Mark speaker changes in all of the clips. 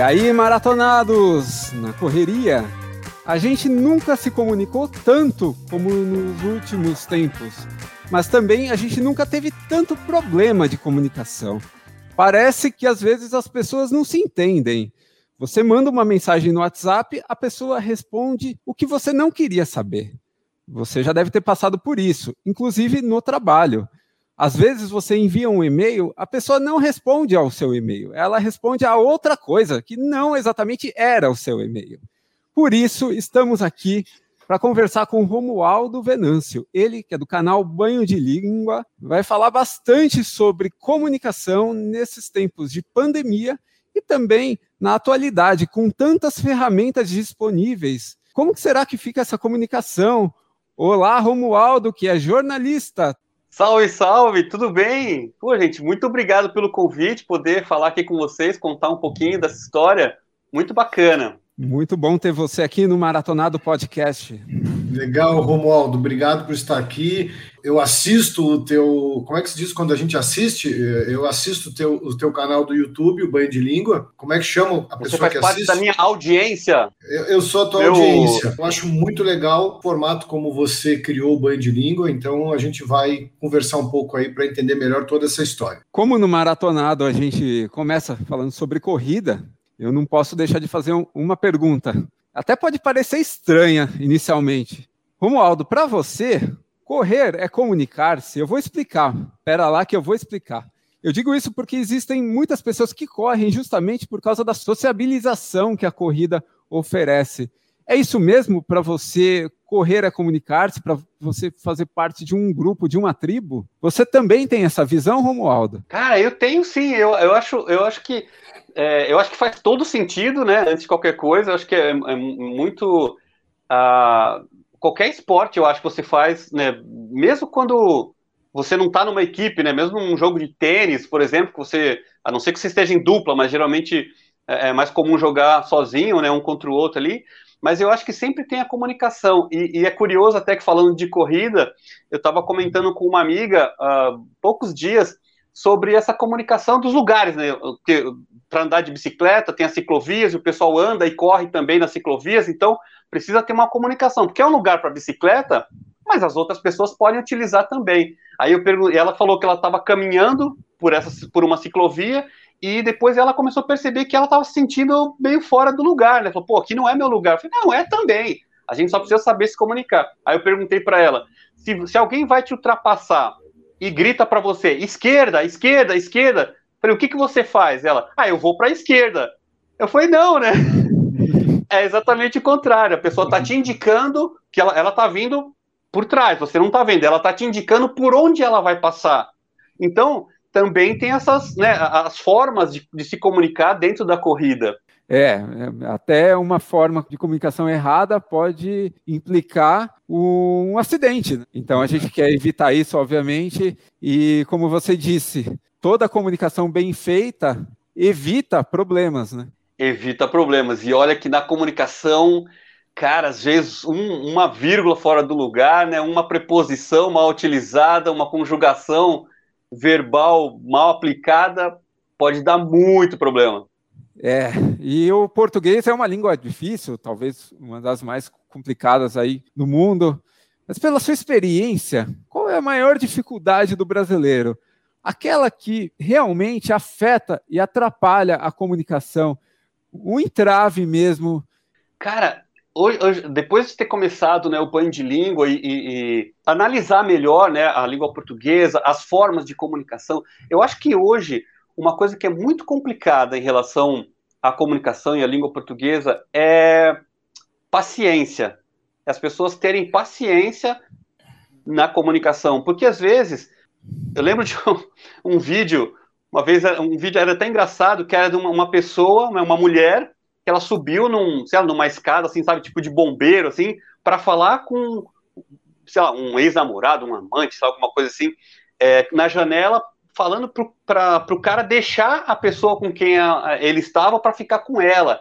Speaker 1: E aí, maratonados, na correria, a gente nunca se comunicou tanto como nos últimos tempos, mas também a gente nunca teve tanto problema de comunicação. Parece que às vezes as pessoas não se entendem. Você manda uma mensagem no WhatsApp, a pessoa responde o que você não queria saber. Você já deve ter passado por isso, inclusive no trabalho. Às vezes você envia um e-mail, a pessoa não responde ao seu e-mail, ela responde a outra coisa que não exatamente era o seu e-mail. Por isso, estamos aqui para conversar com Romualdo Venâncio. Ele, que é do canal Banho de Língua, vai falar bastante sobre comunicação nesses tempos de pandemia e também na atualidade, com tantas ferramentas disponíveis. Como será que fica essa comunicação? Olá, Romualdo, que é jornalista.
Speaker 2: Salve, salve, tudo bem? Pô, gente, muito obrigado pelo convite, poder falar aqui com vocês, contar um pouquinho dessa história. Muito bacana.
Speaker 1: Muito bom ter você aqui no Maratonado Podcast.
Speaker 3: Legal, Romualdo, obrigado por estar aqui. Eu assisto o teu. Como é que se diz quando a gente assiste? Eu assisto o teu, o teu canal do YouTube, o Banho de Língua. Como é que chama a pessoa
Speaker 2: Você faz
Speaker 3: que
Speaker 2: parte
Speaker 3: assiste?
Speaker 2: da minha audiência.
Speaker 3: Eu, eu sou a tua
Speaker 2: Meu-
Speaker 3: audiência. Eu acho muito legal o formato como você criou o Banho de Língua, então a gente vai conversar um pouco aí para entender melhor toda essa história.
Speaker 1: Como no Maratonado a gente começa falando sobre corrida, eu não posso deixar de fazer um- uma pergunta. Até pode parecer estranha inicialmente. Romualdo, para você, correr é comunicar-se. Eu vou explicar. Espera lá que eu vou explicar. Eu digo isso porque existem muitas pessoas que correm justamente por causa da sociabilização que a corrida oferece. É isso mesmo para você correr é comunicar-se, para você fazer parte de um grupo, de uma tribo? Você também tem essa visão, Romualdo?
Speaker 2: Cara, eu tenho sim. Eu, eu, acho, eu acho que é, eu acho que faz todo sentido, né? Antes de qualquer coisa, eu acho que é, é muito ah, qualquer esporte, eu acho que você faz, né? Mesmo quando você não está numa equipe, né? Mesmo num jogo de tênis, por exemplo, que você, a não ser que você esteja em dupla, mas geralmente é, é mais comum jogar sozinho, né? Um contra o outro ali. Mas eu acho que sempre tem a comunicação. E, e é curioso até que falando de corrida, eu estava comentando com uma amiga há poucos dias sobre essa comunicação dos lugares, né? Para andar de bicicleta, tem as ciclovias, o pessoal anda e corre também nas ciclovias, então precisa ter uma comunicação, porque é um lugar para bicicleta, mas as outras pessoas podem utilizar também. Aí eu perguntei, ela falou que ela estava caminhando por, essa, por uma ciclovia e depois ela começou a perceber que ela estava se sentindo meio fora do lugar, né? Falou, pô, aqui não é meu lugar. Eu falei, não, é também. A gente só precisa saber se comunicar. Aí eu perguntei para ela, se, se alguém vai te ultrapassar e grita para você, esquerda, esquerda, esquerda, eu falei, o que, que você faz? Ela, ah, eu vou para a esquerda. Eu falei, não, né? É exatamente o contrário. A pessoa está te indicando que ela, ela tá vindo por trás, você não está vendo, ela está te indicando por onde ela vai passar. Então, também tem essas, né, as formas de, de se comunicar dentro da corrida.
Speaker 1: É, até uma forma de comunicação errada pode implicar um acidente. né? Então a gente quer evitar isso, obviamente, e como você disse, toda comunicação bem feita evita problemas, né?
Speaker 2: Evita problemas. E olha que na comunicação, cara, às vezes um, uma vírgula fora do lugar, né, uma preposição mal utilizada, uma conjugação verbal mal aplicada pode dar muito problema.
Speaker 1: É, e o português é uma língua difícil, talvez uma das mais complicadas aí no mundo. Mas pela sua experiência, qual é a maior dificuldade do brasileiro? Aquela que realmente afeta e atrapalha a comunicação, o entrave mesmo.
Speaker 2: Cara, hoje, depois de ter começado né, o banho de língua e, e, e, analisar melhor né, a língua portuguesa, as formas de comunicação, eu acho que hoje uma coisa que é muito complicada em relação à comunicação e à língua portuguesa é paciência. As pessoas terem paciência na comunicação, porque às vezes eu lembro de um, um vídeo, uma vez um vídeo era até engraçado, que era de uma, uma pessoa, uma mulher, ela subiu num, sei lá, numa escada, assim, sabe, tipo de bombeiro, assim, para falar com, sei lá, um ex-namorado, um amante, sabe, alguma coisa assim, é, na janela falando para o cara deixar a pessoa com quem a, a, ele estava para ficar com ela.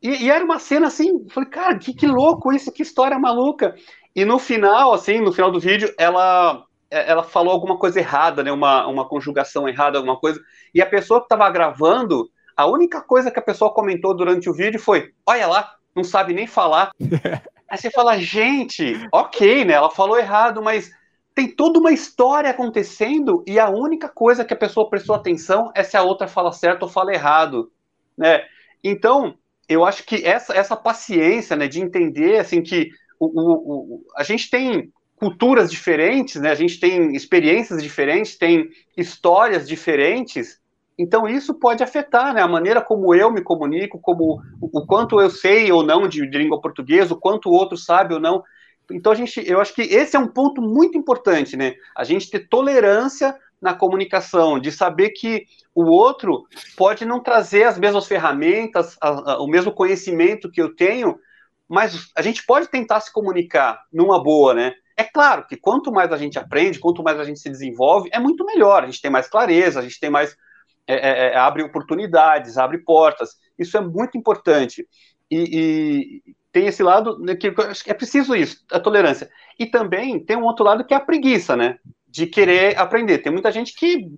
Speaker 2: E, e, era uma cena assim, falei, cara, que, que louco isso, que história maluca. E no final, assim, no final do vídeo, ela ela falou alguma coisa errada, né, uma, uma conjugação errada, alguma coisa, e a pessoa que estava gravando A única coisa que a pessoa comentou durante o vídeo foi: olha lá, não sabe nem falar. Aí você fala, gente, ok, né? Ela falou errado, mas tem toda uma história acontecendo e a única coisa que a pessoa prestou atenção é se a outra fala certo ou fala errado, né? Então, eu acho que essa, essa paciência, né, de entender, assim, que o, o, o, a gente tem culturas diferentes, né? A gente tem experiências diferentes, tem histórias diferentes. Então isso pode afetar, né? A maneira como eu me comunico, como o, quanto eu sei ou não de, de língua portuguesa, o quanto o outro sabe ou não. Então a gente, eu acho que esse é um ponto muito importante, né? A gente ter tolerância na comunicação, de saber que o outro pode não trazer as mesmas ferramentas, a, a, o mesmo conhecimento que eu tenho, mas a gente pode tentar se comunicar numa boa, né? É claro que quanto mais a gente aprende, quanto mais a gente se desenvolve, é muito melhor. A gente tem mais clareza, a gente tem mais. É, é, é abre oportunidades, abre portas. Isso é muito importante. E, e tem esse lado né, que é preciso isso, a tolerância. E também tem um outro lado que é a preguiça, né? De querer aprender. Tem muita gente que.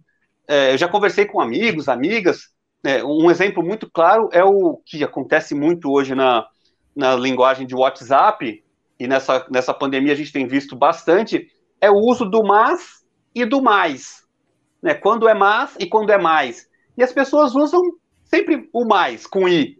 Speaker 2: É, eu já conversei com amigos, amigas. Né, um exemplo muito claro é o que acontece muito hoje na, na linguagem de WhatsApp, e nessa, nessa pandemia a gente tem visto bastante, é o uso do mas e do mais. Né? Quando é mas e quando é mais. E as pessoas usam sempre o mais, com i.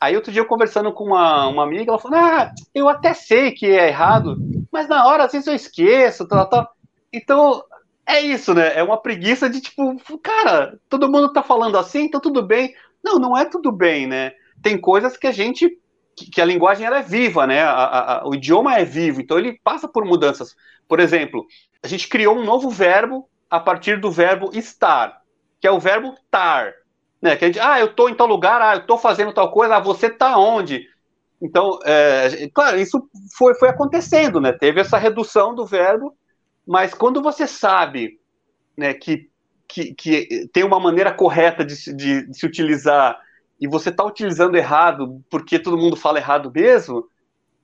Speaker 2: Aí outro dia eu conversando com uma, uma amiga, ela falou, ah, eu até sei que é errado, mas na hora às vezes eu esqueço, tal, tal. Então, é isso, né? É uma preguiça de tipo, cara, todo mundo tá falando assim, então tudo bem. Não, não é tudo bem, né? Tem coisas que a gente que, a linguagem ela é viva, né? A, a, o idioma é vivo, então ele passa por mudanças. Por exemplo, a gente criou um novo verbo a partir do verbo estar, que é o verbo tar. Né? Que a gente, ah, eu estou em tal lugar, ah, eu estou fazendo tal coisa, ah, você está onde? Então, é, claro, isso foi, foi acontecendo, né? Teve essa redução do verbo, mas quando você sabe né, que, que, que tem uma maneira correta de, de, de se utilizar e você está utilizando errado porque todo mundo fala errado mesmo,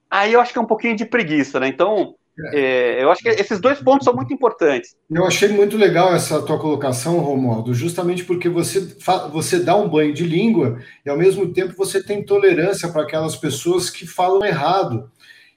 Speaker 2: aí eu acho que é um pouquinho de preguiça, né? Então, é. Eu acho que esses dois pontos são muito importantes.
Speaker 3: Eu achei muito legal essa tua colocação, Romualdo, justamente porque você, você dá um banho de língua e, ao mesmo tempo, você tem tolerância para aquelas pessoas que falam errado.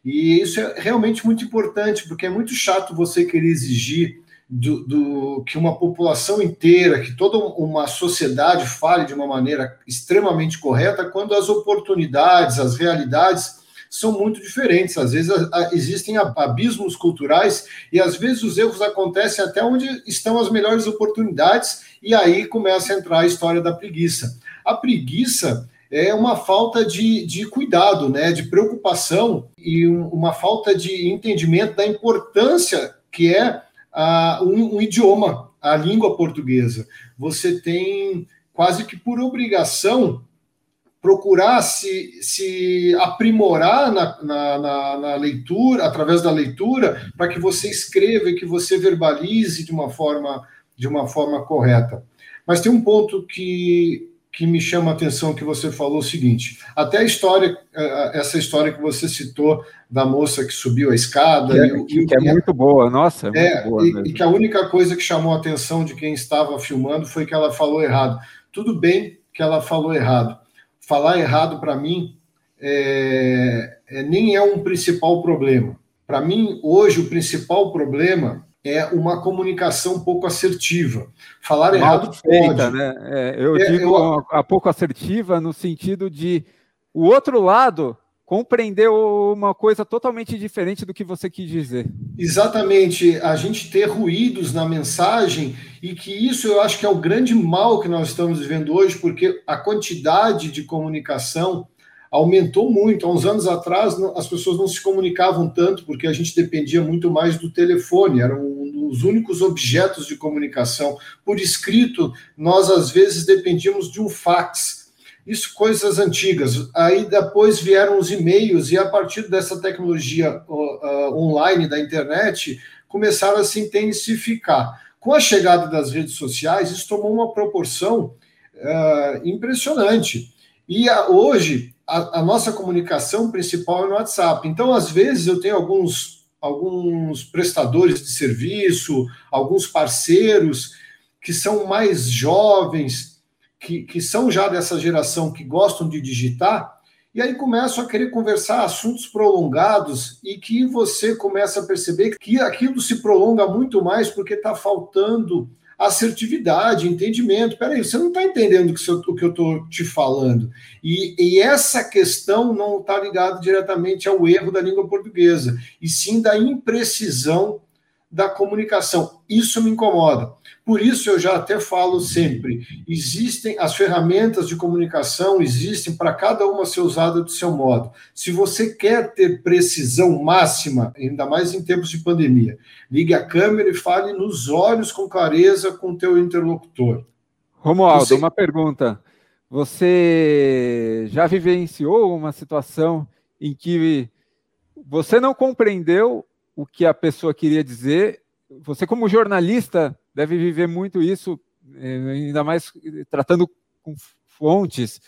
Speaker 3: E isso é realmente muito importante, porque é muito chato você querer exigir do, do, que uma população inteira, que toda uma sociedade fale de uma maneira extremamente correta, quando as oportunidades, as realidades são muito diferentes. Às vezes a, a, existem abismos culturais e às vezes os erros acontecem até onde estão as melhores oportunidades e aí começa a entrar a história da preguiça. A preguiça é uma falta de, de cuidado, né, de preocupação e um, uma falta de entendimento da importância que é uh, um, um idioma, a língua portuguesa. Você tem quase que por obrigação procurar se, se aprimorar na, na, na, na, leitura, através da leitura, para que você escreva e que você verbalize de uma forma de uma forma correta. Mas tem um ponto que que me chama a atenção que você falou o seguinte: até a história, eh, essa história que você citou da moça que subiu a escada.
Speaker 1: Que é, que é muito boa, nossa.
Speaker 3: É, é boa e, e, que a única coisa que chamou a atenção de quem estava filmando foi que ela falou errado. Tudo bem que ela falou errado. Falar errado, para mim, é, é, nem é um principal problema. Para mim, hoje, o principal problema é uma comunicação pouco assertiva. Falar Mal errado feita, pode.
Speaker 1: Né? É, eu é, digo eu... a pouco assertiva no sentido de o outro lado compreender uma coisa totalmente diferente do que você quis dizer.
Speaker 3: Exatamente, a gente ter ruídos na mensagem e que isso eu acho que é o grande mal que nós estamos vivendo hoje, porque a quantidade de comunicação aumentou muito. Há uns anos atrás, as pessoas não se comunicavam tanto porque a gente dependia muito mais do telefone, eram os únicos objetos de comunicação. Por escrito, nós às vezes dependíamos de um fax. Isso coisas antigas. Aí depois vieram os e-mails e a partir dessa tecnologia uh, online da internet começaram a se intensificar. Com a chegada das redes sociais, isso tomou uma proporção uh, impressionante. E a, hoje a, a, nossa comunicação principal é no WhatsApp. Então, às vezes, eu tenho alguns, alguns prestadores de serviço, alguns parceiros que são mais jovens, que, que são já dessa geração que gostam de digitar, e aí começam a querer conversar assuntos prolongados e que você começa a perceber que aquilo se prolonga muito mais porque está faltando assertividade, entendimento. Peraí, você não está entendendo o que eu estou te falando. E, e essa questão não está ligada diretamente ao erro da língua portuguesa, e sim da imprecisão da comunicação. Isso me incomoda. Por isso eu já até falo sempre, existem as ferramentas de comunicação existem para cada uma ser usada do seu modo. Se você quer ter precisão máxima, ainda mais em tempos de pandemia, ligue a câmera e fale nos olhos com clareza com o teu interlocutor.
Speaker 1: Romualdo, você... uma pergunta. Você já vivenciou uma situação em que você não compreendeu o que a pessoa queria dizer? Você, como jornalista, deve viver muito isso, eh, ainda mais tratando com fontes.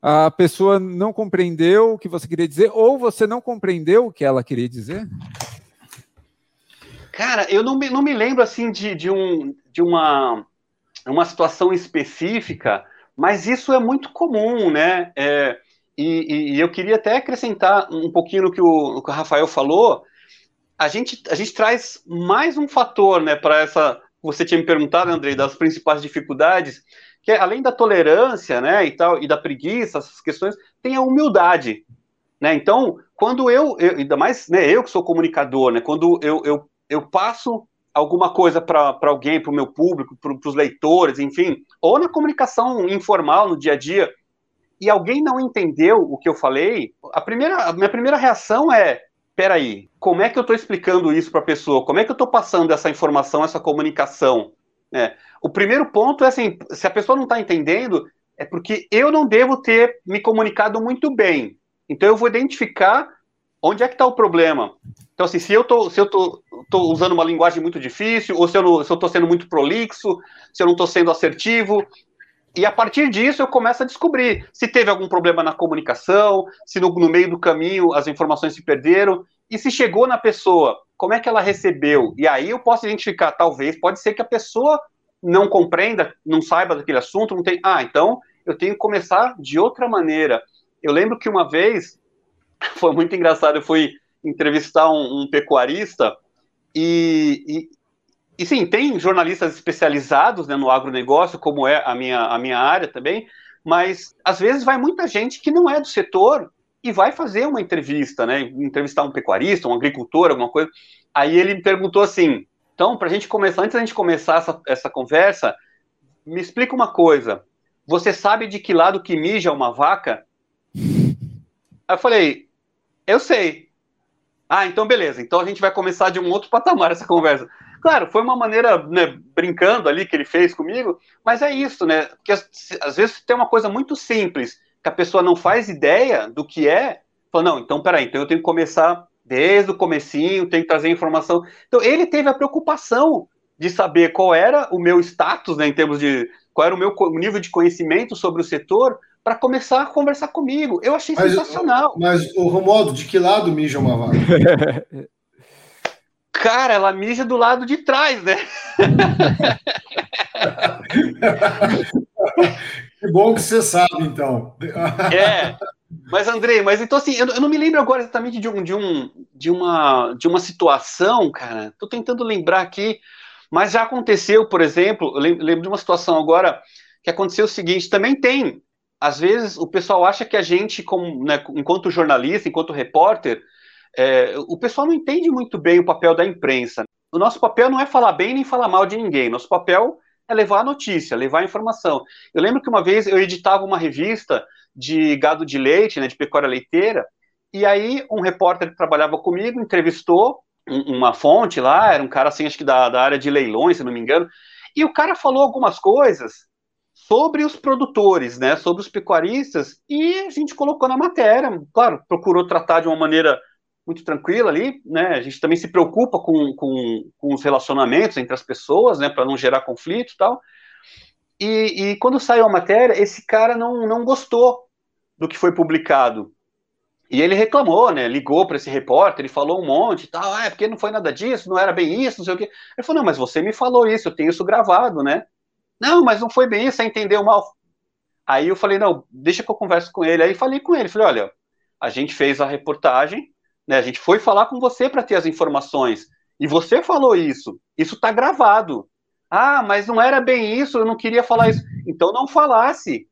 Speaker 1: A pessoa não compreendeu o que você queria dizer, ou você não compreendeu o que ela queria dizer?
Speaker 2: Cara, eu não me, não me lembro assim de, de, um, de uma, uma situação específica, mas isso é muito comum, né? É, e, e, eu queria até acrescentar um pouquinho no que o, no que o Rafael falou. A gente, a gente traz mais um fator né, para essa você tinha me perguntado, Andrei, das principais dificuldades, que é, além da tolerância, né, e tal, e da preguiça, essas questões, tem a humildade, né? Então, quando eu, eu ainda mais, né, eu que sou comunicador, né, quando eu, eu, eu passo alguma coisa para alguém, para o meu público, para os leitores, enfim, ou na comunicação informal, no dia a dia, e alguém não entendeu o que eu falei, a primeira, a minha primeira reação é peraí, como é que eu estou explicando isso para a pessoa? Como é que eu estou passando essa informação, essa comunicação? É, o primeiro ponto é assim, se a pessoa não está entendendo, é porque eu não devo ter me comunicado muito bem. Então eu vou identificar onde é que está o problema. Então, assim, se eu tô, se eu tô, tô usando uma linguagem muito difícil, ou se eu, tô sendo muito prolixo, se eu não estou sendo assertivo, e a partir disso eu começo a descobrir se teve algum problema na comunicação, se no, no, meio do caminho as informações se perderam, e se chegou na pessoa, como é que ela recebeu? E aí eu posso identificar, talvez, pode ser que a pessoa não compreenda, não saiba daquele assunto, não tem. Ah, então eu tenho que começar de outra maneira. Eu lembro que uma vez foi muito engraçado, eu fui entrevistar um, um pecuarista e, e sim, tem jornalistas especializados né, no agronegócio, como é a minha, a minha área também, mas às vezes vai muita gente que não é do setor e vai fazer uma entrevista, né? Entrevistar um pecuarista, um agricultor, alguma coisa. Aí ele me perguntou assim: então, para a gente começar, antes da gente começar essa, essa conversa, me explica uma coisa. Você sabe de que lado que mija uma vaca? Aí eu falei, eu sei. Ah, então beleza. Então a gente vai começar de um outro patamar essa conversa. Claro, foi uma maneira, né, brincando ali que ele fez comigo, mas é isso, né? Porque às vezes tem uma coisa muito simples, que a pessoa não faz ideia do que é, fala, não, então peraí, então eu tenho que começar desde o comecinho, tenho que trazer informação. Então ele teve a preocupação de saber qual era o meu status, né, em termos de qual era o meu nível de conhecimento sobre o setor, para começar a conversar comigo. Eu achei mas, sensacional.
Speaker 3: Mas, o Romualdo, de que lado mija uma vaca?
Speaker 2: Cara, ela mija do lado de trás, né?
Speaker 3: que bom que você sabe, então.
Speaker 2: é. Mas, Andrei, mas então assim, eu, eu, não me lembro agora exatamente de, um, de, um, de, uma, de uma situação, cara. Tô tentando lembrar aqui, mas já aconteceu, por exemplo, eu lembro de uma situação agora que aconteceu o seguinte: também tem. Às vezes o pessoal acha que a gente, como, né, enquanto jornalista, enquanto repórter, é, o pessoal não entende muito bem o papel da imprensa. O nosso papel não é falar bem nem falar mal de ninguém. Nosso papel é levar a notícia, levar a informação. Eu lembro que uma vez eu editava uma revista de gado de leite, né, de pecuária leiteira, e aí um repórter que trabalhava comigo entrevistou uma fonte lá, era um cara assim, acho que da, da área de leilões, se não me engano, e o cara falou algumas coisas sobre os produtores, né, sobre os pecuaristas, e a gente colocou na matéria, claro, procurou tratar de uma maneira muito tranquila ali, né? A gente também se preocupa com, com, com os relacionamentos entre as pessoas, né? Para não gerar conflito e tal. E, e quando saiu a matéria, esse cara não, não gostou do que foi publicado. E ele reclamou, né? Ligou para esse repórter, ele falou um monte e tal. Ah, é porque não foi nada disso, não era bem isso, não sei o quê. Ele falou: não, mas você me falou isso, eu tenho isso gravado, né? Não, mas não foi bem isso, você entendeu mal. Aí eu falei, não, deixa que eu converso com ele. Aí falei com ele, falei, olha, a gente fez a reportagem, né? A gente foi falar com você para ter as informações. E você falou isso. Isso está gravado. Ah, mas não era bem isso, eu não queria falar isso. Então não falasse.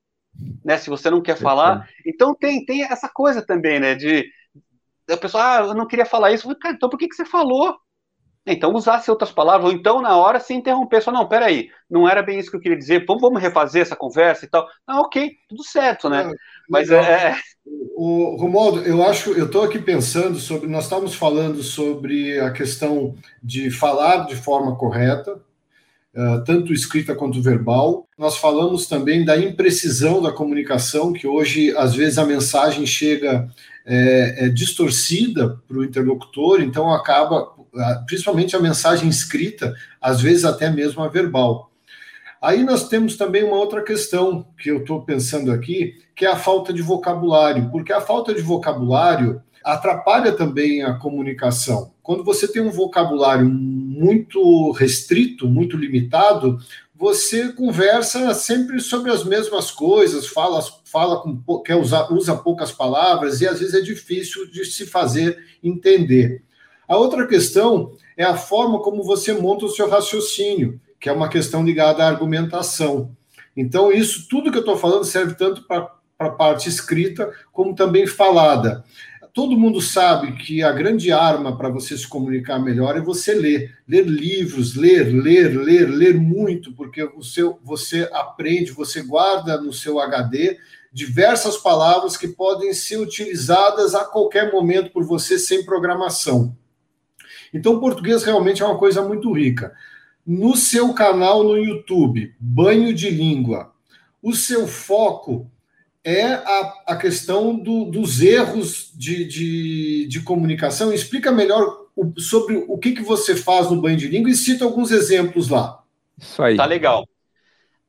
Speaker 2: Né, se você não quer falar. Então tem, tem essa coisa também, né? De a pessoa, ah, eu não queria falar isso. Cara, então por que, que você falou? Então usasse outras palavras, ou então na hora se interromper, só não, peraí, não era bem isso que eu queria dizer, vamos, vamos refazer essa conversa e tal. Ah, ok, tudo certo, né? Mas é, é.
Speaker 3: O Romualdo, eu acho, eu estou aqui pensando sobre, nós estávamos falando sobre a questão de falar de forma correta, uh, tanto escrita quanto verbal. Nós falamos também da imprecisão da comunicação, que hoje às vezes a mensagem chega é, é distorcida para o interlocutor, então acaba principalmente a mensagem escrita, às vezes até mesmo a verbal. Aí nós temos também uma outra questão que eu estou pensando aqui, que é a falta de vocabulário, porque a falta de vocabulário atrapalha também a comunicação. Quando você tem um vocabulário muito restrito, muito limitado, você conversa sempre sobre as mesmas coisas, fala, fala com, quer usar, usa poucas palavras e às vezes é difícil de se fazer entender. A outra questão é a forma como você monta o seu raciocínio, que é uma questão ligada à argumentação. Então, isso, tudo que eu estou falando serve tanto para a parte escrita como também falada. Todo mundo sabe que a grande arma para você se comunicar melhor é você ler. Ler livros, ler, ler, ler, ler muito, porque o seu, você aprende, você guarda no seu HD diversas palavras que podem ser utilizadas a qualquer momento por você sem programação. Então, o português realmente é uma coisa muito rica. No seu canal no YouTube, Banho de Língua, o seu foco é a, a questão do, dos erros de, de, de, comunicação. Explica melhor o, sobre o que, que você faz no Banho de Língua e cita alguns exemplos lá.
Speaker 2: Isso aí. Tá legal.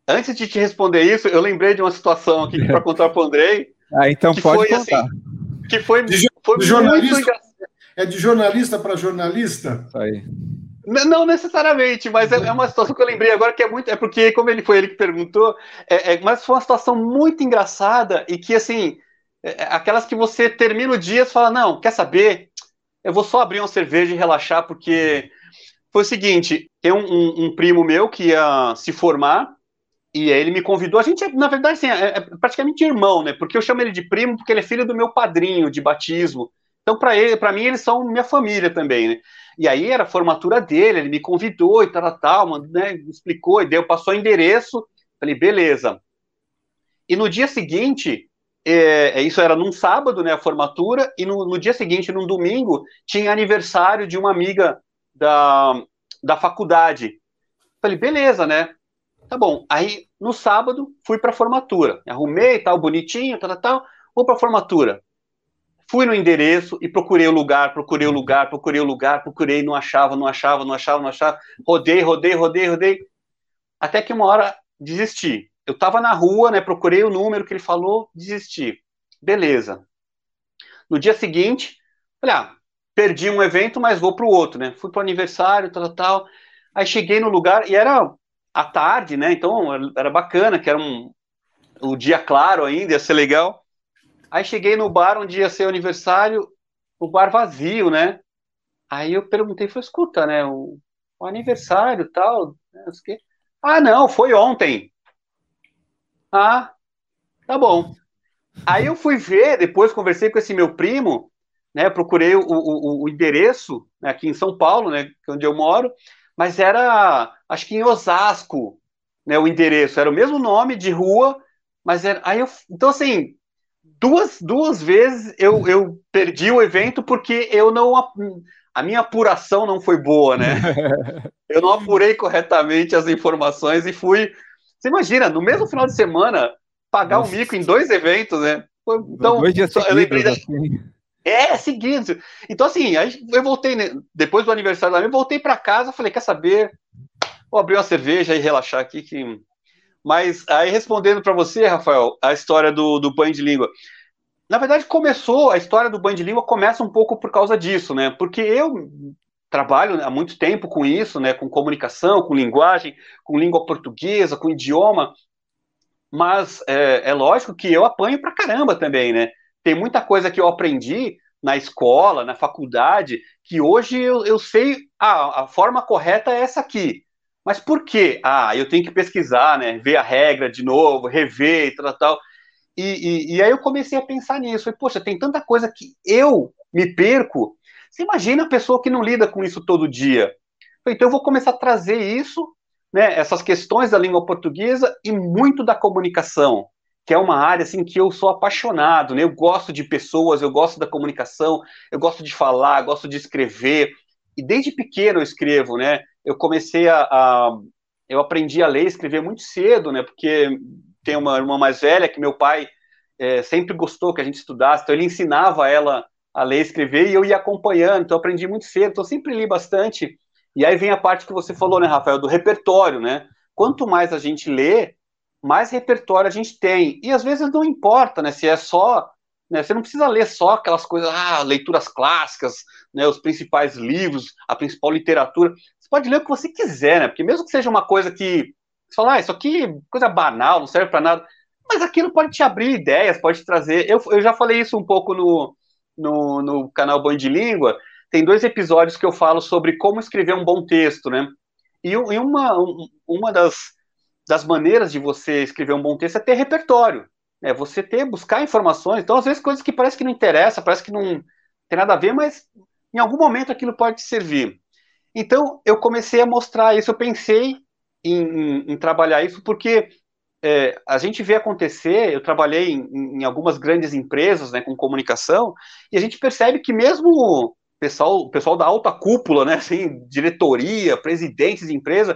Speaker 2: Antes de te responder isso, eu lembrei de uma situação aqui para contar para o Andrei.
Speaker 1: Ah, então pode foi, contar. Assim,
Speaker 2: que foi,
Speaker 3: de, foi de jornalista, é de jornalista para jornalista?
Speaker 1: Aí.
Speaker 2: Não necessariamente, mas é, é, uma situação que eu lembrei agora que é muito. É porque, como ele foi ele que perguntou, é, é mas foi uma situação muito engraçada e que, assim, é, é aquelas que você termina o dia e fala: Não, quer saber? Eu vou só abrir uma cerveja e relaxar, porque foi o seguinte: tem um, um, um primo meu que ia se formar e aí ele me convidou. A gente, na verdade, assim, é, é praticamente irmão, né? Porque eu chamo ele de primo porque ele é filho do meu padrinho de batismo. Então, para ele, para mim, eles são minha família também, né? E aí era a formatura dele, ele me convidou e tal, tal, né? Explicou e deu, passou o endereço. Falei, beleza. E no dia seguinte, é, é, isso era num sábado, né? A formatura, e no, no dia seguinte, num domingo, tinha aniversário de uma amiga da, da faculdade. Falei, beleza, né? Tá bom. Aí, no sábado, fui para formatura. Arrumei, tal, bonitinho, tal, tal, vou para formatura. Fui no endereço e procurei o lugar, procurei o lugar, procurei o lugar, procurei, não achava, não achava, não achava, não achava. Rodei, rodei, rodei, rodei. Até que uma hora desisti. Eu estava na rua, né? Procurei o número que ele falou, desisti. Beleza. No dia seguinte, falei, ah, perdi um evento, mas vou para o outro, né? Fui para o aniversário, tal, tal, tal. Aí cheguei no lugar e era à tarde, né? Então era bacana, que era um o dia claro ainda, ia ser legal. Aí cheguei no bar onde ia ser o aniversário, o bar vazio, né? Aí eu perguntei, foi escuta, né? O, o aniversário tal, né, Ah, não, foi ontem. Ah, tá bom. Aí eu fui ver, depois conversei com esse meu primo, né? Procurei o, o, o endereço né, aqui em São Paulo, né? É onde eu moro, mas era, acho que em Osasco, né? O endereço era o mesmo nome de rua, mas era. Aí eu, então assim, duas, duas vezes eu, eu perdi o evento porque eu não a minha apuração não foi boa, né? Eu não apurei corretamente as informações e fui. Você imagina, no mesmo final de semana, pagar Nossa. um mico em dois eventos, né?
Speaker 1: Então, dois dias eu lembrei da... assim.
Speaker 2: É, seguidos. Então, assim, eu voltei, né? depois do aniversário da minha, voltei para casa, falei, quer saber? Vou abrir uma cerveja e relaxar aqui, que mas aí respondendo para você, Rafael, a história do, do banho de língua. Na verdade, começou, a história do banho de língua começa um pouco por causa disso, né? Porque eu trabalho há muito tempo com isso, né? Com comunicação, com linguagem, com língua portuguesa, com idioma. mas é, é lógico que eu apanho pra caramba também, né? Tem muita coisa que eu aprendi na escola, na faculdade, que hoje eu, eu sei, ah, a forma correta é essa aqui. Mas por quê? Ah, eu tenho que pesquisar, né? Ver a regra de novo, rever e tal, tal. E, e, e aí eu comecei a pensar nisso. Falei, poxa, tem tanta coisa que eu me perco. Você imagina a pessoa que não lida com isso todo dia. Falei, então eu vou começar a trazer isso, né? Essas questões da língua portuguesa e muito da comunicação, que é uma área assim que eu sou apaixonado, né? Eu gosto de pessoas, eu gosto da comunicação, eu gosto de falar, gosto de escrever. E desde pequeno eu escrevo, né? Eu comecei a, a, eu aprendi a ler e escrever muito cedo, né? Porque tem uma irmã mais velha que meu pai é, sempre gostou que a gente estudasse, então ele ensinava ela a ler e escrever e eu ia acompanhando, então aprendi muito cedo, então eu sempre li bastante. E aí vem a parte que você falou, né, Rafael, do repertório, né? Quanto mais a gente lê, mais repertório a gente tem. E às vezes não importa, né, se é só né? Você não precisa ler só aquelas coisas, ah, leituras clássicas, né, os principais livros, a principal literatura pode ler o que você quiser, né? Porque mesmo que seja uma coisa que você fala, ah, isso aqui é coisa banal, não serve para nada, mas aquilo pode te abrir ideias, pode te trazer. Eu, eu já falei isso um pouco no, no, no canal Band de Língua. Tem dois episódios que eu falo sobre como escrever um bom texto, né? E, e uma, uma das, das maneiras de você escrever um bom texto é ter repertório. É você ter, buscar informações. Então, às vezes, coisas que parece que não interessa, parece que não tem nada a ver, mas em algum momento aquilo pode te servir. Então, eu comecei a mostrar isso, eu pensei em, em, em trabalhar isso, porque é, a gente vê acontecer, eu trabalhei em, em, algumas grandes empresas, né, com comunicação, e a gente percebe que mesmo o pessoal, o pessoal da alta cúpula, né, assim, diretoria, presidentes de empresa,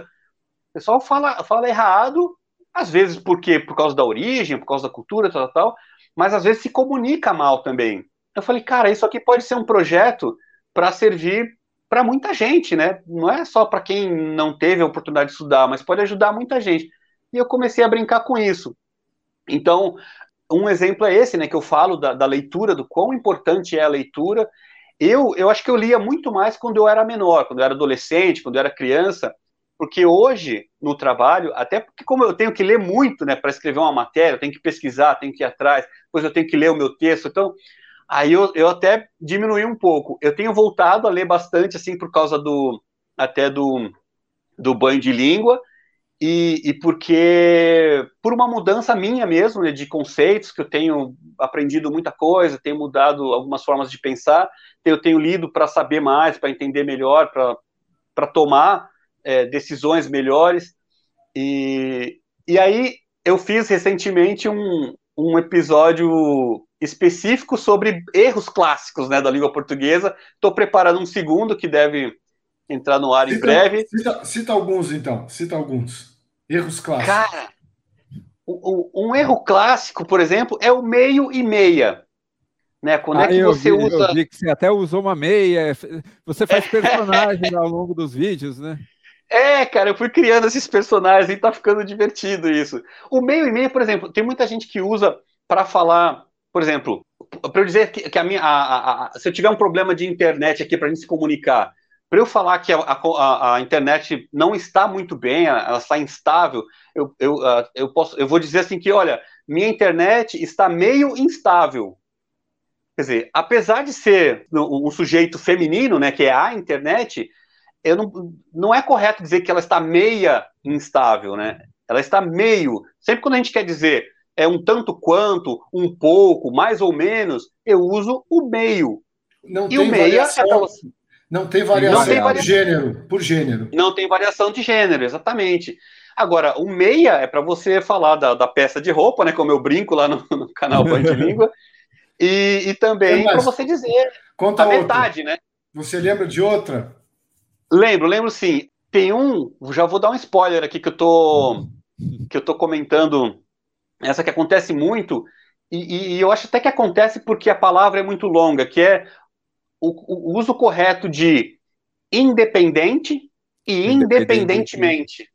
Speaker 2: o pessoal fala, fala errado, às vezes porque por causa da origem, por causa da cultura, tal, tal, mas às vezes se comunica mal também. Eu falei, cara, isso aqui pode ser um projeto para servir para muita gente, né? Não é só para quem não teve a oportunidade de estudar, mas pode ajudar muita gente. E eu comecei a brincar com isso. Então, um exemplo é esse, né? Que eu falo da, da leitura, do quão importante é a leitura. Eu, eu acho que eu lia muito mais quando eu era menor, quando eu era adolescente, quando eu era criança, porque hoje, no trabalho, até porque como eu tenho que ler muito, né, para escrever uma matéria, eu tenho que pesquisar, tenho que ir atrás, depois eu tenho que ler o meu texto, então Aí eu, eu até diminui um pouco. Eu tenho voltado a ler bastante, assim, por causa do até do, do banho de língua, e, e porque por uma mudança minha mesmo, né, de conceitos, que eu tenho aprendido muita coisa, tenho mudado algumas formas de pensar, eu tenho lido para saber mais, para entender melhor, para tomar é, decisões melhores. E, e aí eu fiz recentemente um, um episódio específico sobre erros clássicos né, da língua portuguesa. Estou preparando um segundo que deve entrar no ar
Speaker 3: cita,
Speaker 2: em breve.
Speaker 3: Cita, cita, alguns, então. Cita alguns. Erros clássicos.
Speaker 2: Cara, um, um erro clássico, por exemplo, é o meio e meia. Né? Quando é ah, é que você
Speaker 1: vi,
Speaker 2: usa.
Speaker 1: Eu vi que você até usou uma meia. Você faz personagens ao longo dos vídeos, né?
Speaker 2: É, cara, eu fui criando esses personagens e tá ficando divertido isso. O meio e meia, por exemplo, tem muita gente que usa para falar por exemplo, para eu dizer que, que a minha, a, a, a, se eu tiver um problema de internet aqui para gente se comunicar, para eu falar que a, internet não está muito bem, ela está instável, eu, eu, eu, posso, eu vou dizer assim que, olha, minha internet está meio instável. Quer dizer, apesar de ser um sujeito feminino, né, que é a internet, eu não, não é correto dizer que ela está meia instável, né? Ela está meio. Sempre quando a gente quer dizer é um tanto quanto, um pouco, mais ou menos, eu uso o meio.
Speaker 3: Não e o meia é Não tem variação, não tem variação. por gênero, por gênero.
Speaker 2: Não tem variação de gênero, exatamente. Agora, o meia é para você falar da, da, peça de roupa, né? Como eu brinco lá no, no canal Band de Língua. E, e também para você dizer
Speaker 3: Conta a outra. metade, né? Você lembra de outra?
Speaker 2: Lembro, lembro sim. Tem um, já vou dar um spoiler aqui que eu tô que eu tô comentando essa que acontece muito, e, e, eu acho até que acontece porque a palavra é muito longa, que é o, o uso correto de independente e independentemente.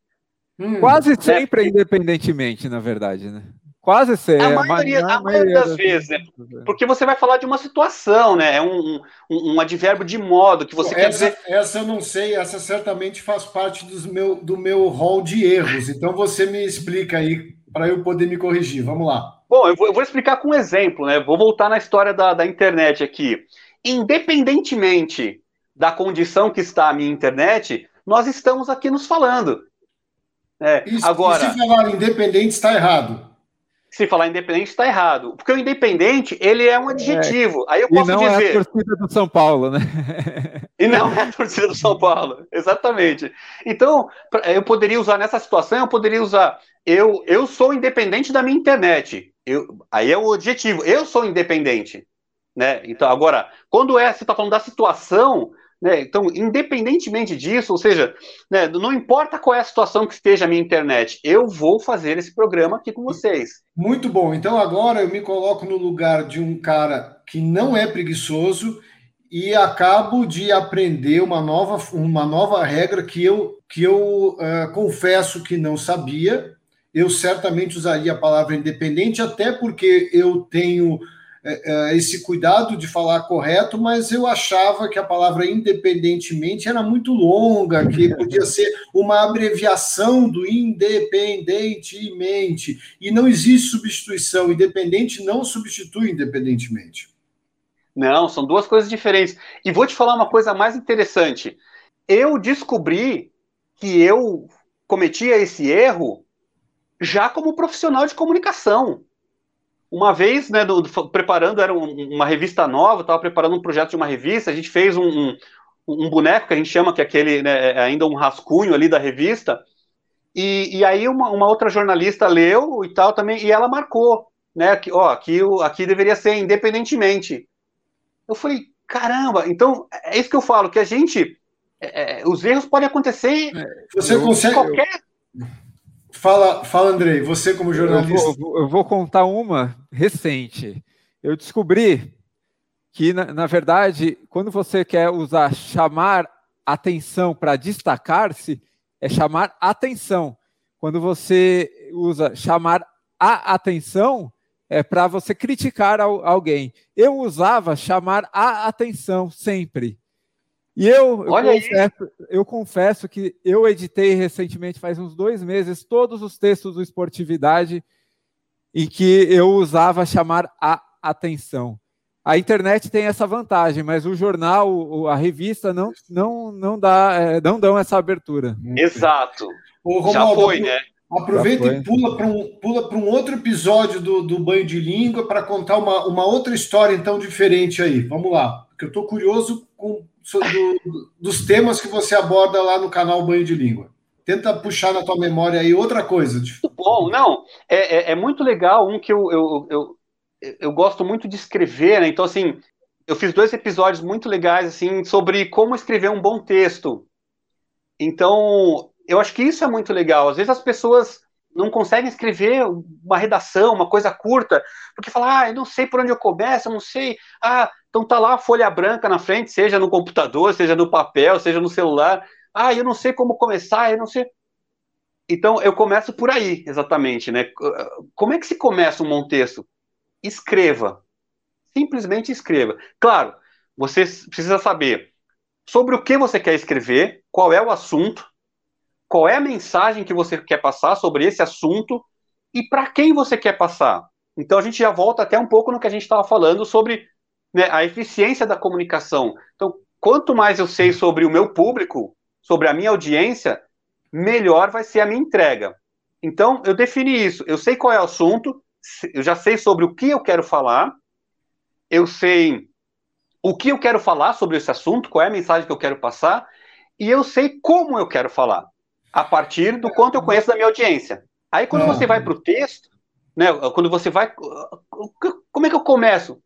Speaker 1: Hum, Quase sempre é independentemente, na verdade, né? Quase sempre.
Speaker 2: A maioria, a, a maioria das, das vezes, né? Porque você vai falar de uma situação, né? É um, um, um advérbio de modo que você
Speaker 3: essa, quer dizer. Essa eu não sei, essa certamente faz parte dos meu, do meu rol de erros. Então você me explica aí para eu poder me corrigir. Vamos lá.
Speaker 2: Bom, eu vou, eu vou, explicar com um exemplo, né? Vou voltar na história da, da internet aqui. Independentemente da condição que está a minha internet, nós estamos aqui nos falando.
Speaker 3: É, Isso, agora, se falar independente, está errado.
Speaker 2: Se falar independente, está errado. Porque o independente, ele é um é. adjetivo. É, Aí eu posso
Speaker 1: e não
Speaker 2: dizer.
Speaker 1: É a torcida do São Paulo, né?
Speaker 2: e não é a torcida do São Paulo. Exatamente. Então, eu poderia usar nessa situação, eu poderia usar. Eu, eu sou independente da minha internet. Eu, aí é o adjetivo. Eu sou independente. Né? Então, agora, quando é, você está falando da situação, né? Então, independentemente disso, ou seja, né, não importa qual é a situação que esteja a minha internet, eu vou fazer esse programa aqui com vocês.
Speaker 3: Muito bom. Então, agora eu me coloco no lugar de um cara que não é preguiçoso e acabo de aprender uma nova, uma nova regra que eu, que eu uh, confesso que não sabia. Eu certamente usaria a palavra independente, até porque eu tenho esse cuidado de falar correto, mas eu achava que a palavra independentemente era muito longa, que podia ser uma abreviação do independentemente. E não existe substituição. Independente não substitui independentemente.
Speaker 2: Não, são duas coisas diferentes. E vou te falar uma coisa mais interessante. Eu descobri que eu cometia esse erro já como profissional de comunicação uma vez, né, do, do, preparando, era um, uma revista nova, estava preparando um projeto de uma revista, a gente fez um, um, um, boneco que a gente chama, que é aquele, né, é ainda um rascunho ali da revista, e, e aí uma, uma, outra jornalista leu e tal também, e ela marcou, né, que, ó, aqui, aqui deveria ser independentemente. Eu falei, caramba, então, é isso que eu falo, que a gente, é, é os erros podem acontecer
Speaker 3: é, Você consegue... qualquer... Fala, fala, Andrei, você como jornalista.
Speaker 1: Eu vou, eu vou contar uma recente. Eu descobri que, na, na verdade, quando você quer usar chamar atenção para destacar-se, é chamar atenção. Quando você usa chamar a atenção, é para você criticar alguém. Eu usava chamar a atenção sempre. E eu, eu confesso, eu, confesso, que eu editei recentemente, faz uns dois meses, todos os textos do Esportividade em que eu usava chamar a atenção. A internet tem essa vantagem, mas o jornal, a revista não não não dá, é, não dão essa abertura.
Speaker 2: Exato. Romualdo, Já foi, né?
Speaker 3: Aproveita e pula para um, pula um outro episódio do, do Banho de Língua para contar uma, uma outra história então diferente aí. Vamos lá, porque eu estou curioso com do, dos temas que você aborda lá no canal Banho de Língua. Tenta puxar na tua memória aí outra coisa.
Speaker 2: Muito bom, não, é, é, é muito legal, um que eu, eu, eu, eu, gosto muito de escrever, né? Então, assim, eu fiz dois episódios muito legais, assim, sobre como escrever um bom texto. Então, eu acho que isso é muito legal. Às vezes as pessoas não conseguem escrever uma redação, uma coisa curta, porque falam, ah, eu não sei por onde eu começo, eu não sei, ah, então tá lá a folha branca na frente, seja no computador, seja no papel, seja no celular, ah, eu não sei como começar, eu não sei. Então eu começo por aí, exatamente, né? Como é que se começa um bom texto? Escreva. Simplesmente escreva. Claro, você precisa saber sobre o que você quer escrever, qual é o assunto, qual é a mensagem que você quer passar sobre esse assunto e para quem você quer passar. Então a gente já volta até um pouco no que a gente estava falando sobre né, a eficiência da comunicação. Então, quanto mais eu sei sobre o meu público, sobre a minha audiência, melhor vai ser a minha entrega. Então, eu defini isso. Eu sei qual é o assunto, eu já sei sobre o que eu quero falar, eu sei o que eu quero falar sobre esse assunto, qual é a mensagem que eu quero passar, e eu sei como eu quero falar a partir do quanto eu conheço da minha audiência. Aí quando você vai para o texto, né, quando você vai, como é que eu começo?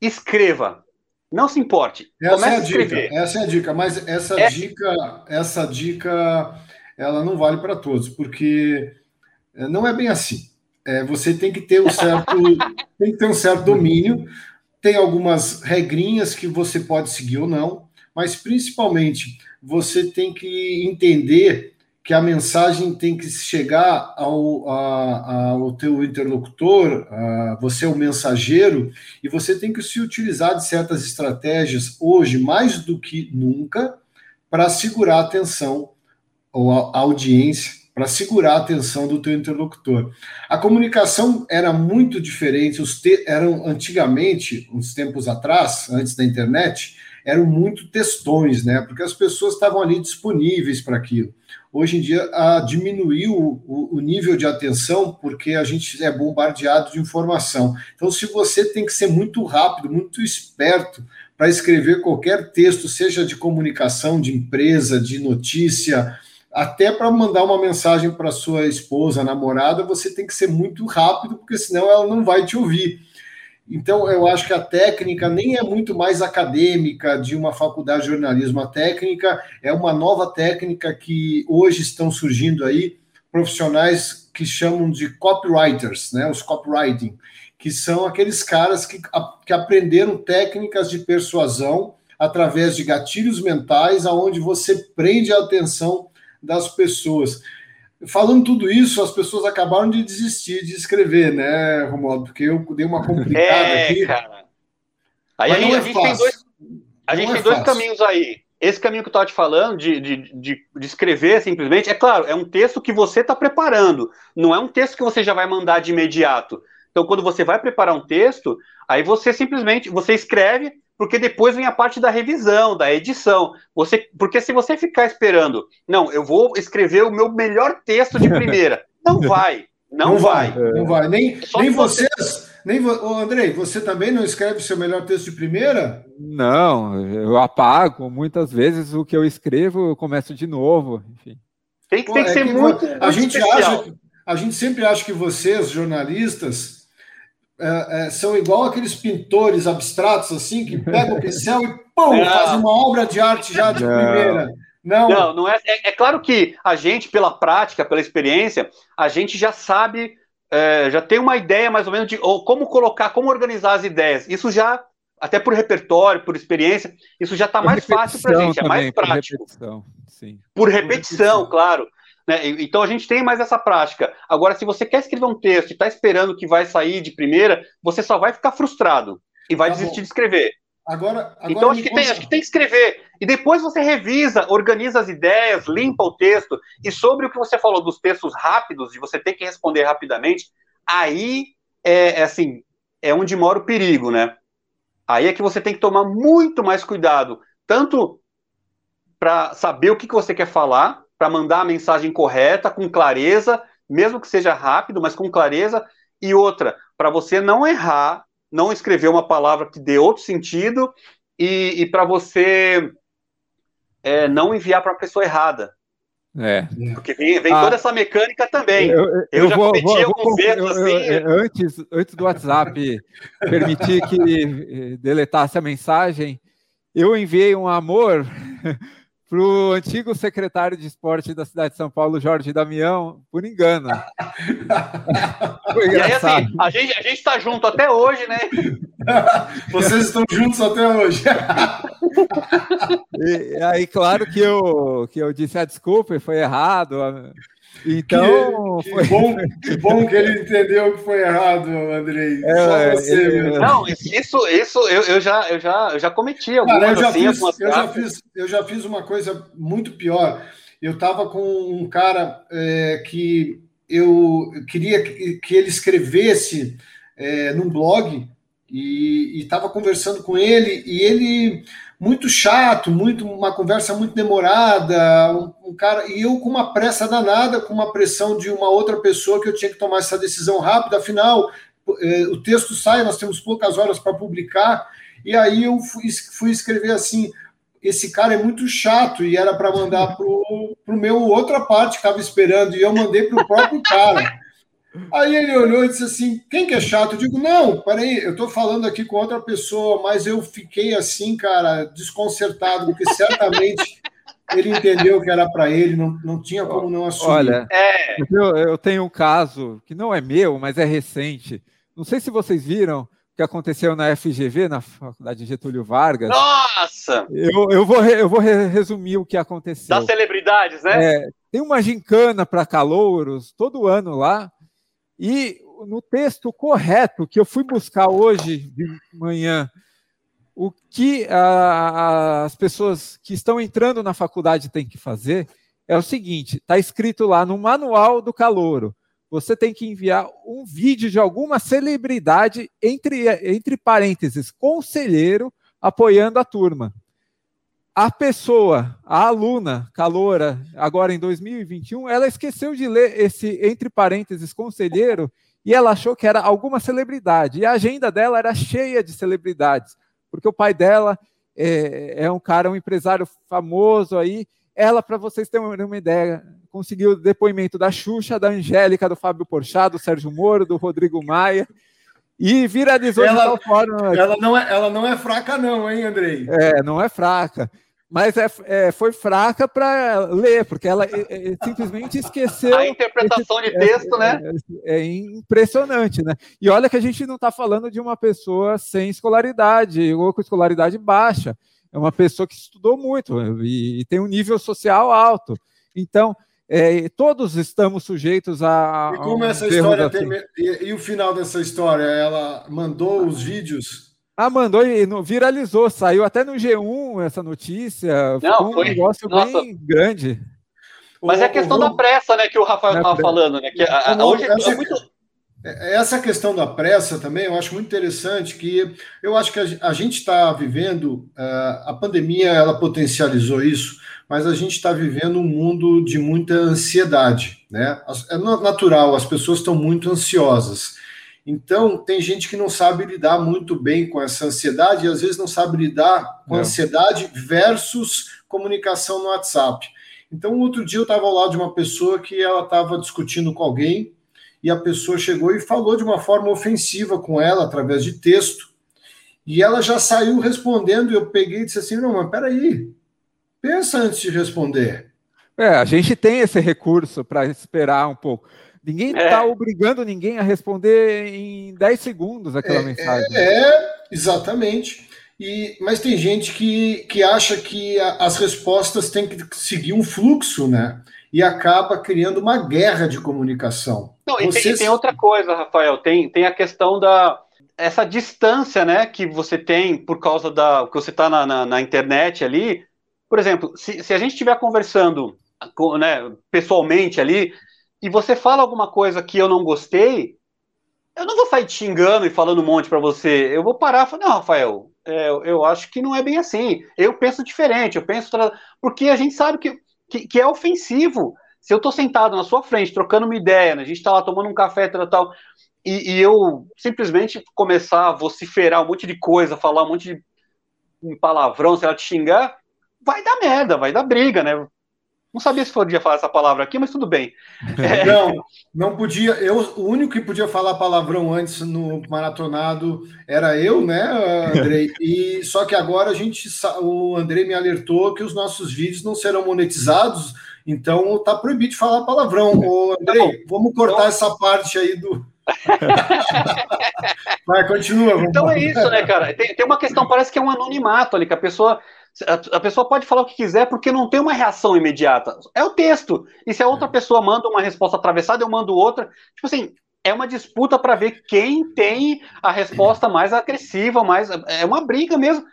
Speaker 2: Escreva. Não se importe.
Speaker 3: Essa Comece é a, a escrever. Dica, essa é a dica, mas essa é... dica, essa dica, ela não vale para todos, porque eh, não é bem assim. É, você tem que ter um certo, tem que ter um certo domínio. Tem algumas regrinhas que você pode seguir ou não, mas principalmente você tem que entender que a mensagem tem que chegar ao, a, ao teu interlocutor, a, você é o mensageiro, e você tem que se utilizar de certas estratégias hoje, mais do que nunca, para segurar a atenção ou a, a audiência para segurar a atenção do teu interlocutor. A comunicação era muito diferente, os te eram antigamente, uns tempos atrás, antes da internet, eram muito textões, né? Porque as pessoas estavam ali disponíveis para aquilo. Hoje em dia a, diminuiu o, o, nível de atenção porque a gente é bombardeado de informação. Então, se você tem que ser muito rápido, muito esperto para escrever qualquer texto, seja de comunicação, de empresa, de notícia, até para mandar uma mensagem para sua esposa, namorada, você tem que ser muito rápido, porque senão ela não vai te ouvir. Então, eu acho que a técnica nem é muito mais acadêmica de uma faculdade de jornalismo. A técnica é uma nova técnica que hoje estão surgindo aí profissionais que chamam de copywriters, né? Os copywriting, que são aqueles caras que, que aprenderam técnicas de persuasão através de gatilhos mentais, aonde você prende a atenção das pessoas. Falando tudo isso, as pessoas acabaram de desistir de escrever, né, Romualdo? Porque eu dei uma complicada é, aqui. Cara.
Speaker 2: Aí a, gente, é a gente tem dois, a gente tem é dois caminhos aí. Esse caminho que eu estava te falando, de, de, de, de, escrever simplesmente, é claro, é um texto que você está preparando, não é um texto que você já vai mandar de imediato. Então, quando você vai preparar um texto, aí você simplesmente você escreve, porque depois vem a parte da revisão, da edição. Você, porque se você ficar esperando, não, eu vou escrever o meu melhor texto de primeira, não vai, não, não vai.
Speaker 3: vai. Não vai. Nem, nem vocês, você... nem vo... Andrei, você também não escreve o seu melhor texto de primeira?
Speaker 1: Não, eu apago. Muitas vezes o que eu escrevo, eu começo de novo. Enfim.
Speaker 2: Tem, Pô, tem que é ser que muito,
Speaker 3: a muito gente especial. acha, A gente sempre acha que vocês, jornalistas, é, é, são igual aqueles pintores abstratos, assim, que pegam o pincel e pum, não. faz uma obra de arte já de não. primeira.
Speaker 2: Não, não, não é, é, é. claro que a gente, pela prática, pela experiência, a gente já sabe, é, já tem uma ideia mais ou menos de ou como colocar, como organizar as ideias. Isso já, até por repertório, por experiência, isso já está mais fácil para a gente, é mais prático. Por repetição, sim. Por repetição, claro. Né? Então a gente tem mais essa prática. Agora, se você quer escrever um texto e está esperando que vai sair de primeira, você só vai ficar frustrado e vai tá desistir bom. de escrever.
Speaker 3: Agora, agora
Speaker 2: então acho que, tem, acho que tem que escrever. E depois você revisa, organiza as ideias, limpa o texto. E sobre o que você falou dos textos rápidos, de você ter que responder rapidamente, aí é, é assim, é onde mora o perigo, né? Aí é que você tem que tomar muito mais cuidado, tanto para saber o que, que você quer falar, para mandar a mensagem correta, com clareza, mesmo que seja rápido, mas com clareza. E outra, para você não errar, não escrever uma palavra que dê outro sentido e, e para você é, não enviar para a pessoa errada.
Speaker 1: É.
Speaker 2: Porque vem, vem ah, toda essa mecânica também. Eu, eu, eu já vou, cometi vou, alguns erros assim.
Speaker 1: Antes, antes do WhatsApp permitir que eh, deletasse a mensagem, eu enviei um amor para o antigo secretário de esporte da cidade de São Paulo, Jorge Damião, por engano.
Speaker 2: Foi e aí, assim, a gente, a gente está junto até hoje, né?
Speaker 3: Vocês estão juntos até hoje.
Speaker 1: e aí, claro que eu, que eu disse a ah, desculpa, foi errado. Então.
Speaker 3: Que, que foi... bom, que bom que ele entendeu que foi errado, Andrei. É,
Speaker 2: Só você, é, Não, isso, isso eu, eu, já, eu, já, eu já cometi algumas, Cara, eu já assim,
Speaker 3: fiz, eu já, fiz, eu já fiz uma coisa muito pior. Eu estava com um cara é, que eu queria que, que ele escrevesse é, num blog e estava conversando com ele e ele muito chato, muito uma conversa muito demorada, um, um, cara e eu com uma pressa danada, com uma pressão de uma outra pessoa que eu tinha que tomar essa decisão rápida. Afinal, eh, o texto sai, nós temos poucas horas para publicar e aí eu fui, fui, escrever assim. Esse cara é muito chato e era para mandar para o meu outra parte que estava esperando e eu mandei para o próprio cara. Aí ele olhou e disse assim: quem que é chato? Eu digo, não, peraí, eu estou falando aqui com outra pessoa, mas eu fiquei assim, cara, desconcertado, porque certamente ele entendeu que era para ele, não, não tinha como não assumir.
Speaker 1: Olha, é. eu, eu tenho um caso que não é meu, mas é recente. Não sei se vocês viram o que aconteceu na FGV, na Faculdade Getúlio Vargas.
Speaker 2: Nossa!
Speaker 1: Eu, eu, vou, eu vou resumir o que aconteceu.
Speaker 2: Das celebridades, né?
Speaker 1: É, tem uma gincana para calouros todo ano lá. E no texto correto que eu fui buscar hoje de manhã, o que a, as pessoas que estão entrando na faculdade têm que fazer é o seguinte: está escrito lá no manual do calouro. Você tem que enviar um vídeo de alguma celebridade, entre, entre parênteses, conselheiro, apoiando a turma. A pessoa, a aluna, caloura, agora em 2021, ela esqueceu de ler esse, entre parênteses, conselheiro, e ela achou que era alguma celebridade. E a agenda dela era cheia de celebridades, porque o pai dela é, é um cara, um empresário famoso aí. Ela, para vocês terem uma ideia, conseguiu o depoimento da Xuxa, da Angélica, do Fábio Porchat, do Sérgio Moro, do Rodrigo Maia. E viralizou
Speaker 3: ela, de tal forma. Ela não, é, ela não é fraca, não, hein, Andrei?
Speaker 1: É, não é fraca mas é, é, foi fraca para ler, porque ela é, é, simplesmente esqueceu.
Speaker 2: A interpretação esse, de texto, né?
Speaker 1: É, é, impressionante, né? E olha que a gente não está falando de uma pessoa sem escolaridade ou com escolaridade baixa. É uma pessoa que estudou muito e, e tem um nível social alto. Então, é, todos estamos sujeitos a.
Speaker 3: E como essa história assim. tem, e, e o final dessa história? Ela mandou os vídeos
Speaker 1: ah, mandou e viralizou, saiu até no G1 essa notícia.
Speaker 2: Não, foi um
Speaker 1: negócio nossa. bem grande.
Speaker 2: Mas o, é a questão o, da pressa, né, que o Rafael estava falando, né? Que a, a, hoje essa, é muito...
Speaker 3: É, essa questão da pressa também eu acho muito interessante, que eu acho que a, a gente está vivendo, uh, a pandemia ela potencializou isso, mas a gente está vivendo um mundo de muita ansiedade, né? É natural, as pessoas estão muito ansiosas. Então, tem gente que não sabe lidar muito bem com essa ansiedade e às vezes não sabe lidar com é. ansiedade versus comunicação no WhatsApp. Então, outro dia eu estava ao lado de uma pessoa que ela estava discutindo com alguém e a pessoa chegou e falou de uma forma ofensiva com ela através de texto. E ela já saiu respondendo e eu peguei e disse assim: "Não, mas peraí. Pensa antes de responder".
Speaker 1: É, a gente tem esse recurso para esperar um pouco. Ninguém está é. Tá obrigando ninguém a responder em 10 segundos aquela
Speaker 3: é,
Speaker 1: mensagem.
Speaker 3: É, é, exatamente. E, mas tem gente que, que acha que a, as respostas têm que seguir um fluxo, né? E acaba criando uma guerra de comunicação.
Speaker 2: Não, e, tem, e tem outra coisa, Rafael, tem, tem a questão da essa distância né, que você tem por causa da que você está na, na, na, internet ali. Por exemplo, se, se a gente estiver conversando né, pessoalmente ali, e você fala alguma coisa que eu não gostei, eu não vou sair te xingando e falando um monte para você. Eu vou parar e falar, não, Rafael, é, eu acho que não é bem assim. Eu penso diferente, eu penso. Porque a gente sabe que, que, que é ofensivo. Se eu estou sentado na sua frente, trocando uma ideia, né, a gente está lá tomando um café tal, tal e, e, eu simplesmente começar a vociferar um monte de coisa, falar um monte de palavrão, sei lá, te xingar, vai dar merda, vai dar briga, né? Não sabia se podia falar essa palavra aqui, mas tudo bem.
Speaker 3: É... Não, não podia. Eu, o único que podia falar palavrão antes no maratonado era eu, né, Andrei? E só que agora a gente, o Andrei me alertou que os nossos vídeos não serão monetizados, então tá proibido de falar palavrão. Ô, Andrei, tá vamos cortar então... essa parte aí do. Vai, continua. Vamos
Speaker 2: então é isso, né, cara? Tem, tem uma questão, parece que é um anonimato ali, que a pessoa a, pessoa pode falar o que quiser porque não tem uma reação imediata. É o texto. E se a outra é. pessoa manda uma resposta atravessada, eu mando outra. Tipo assim, é uma disputa para ver quem tem a resposta mais agressiva, mais. É uma briga mesmo.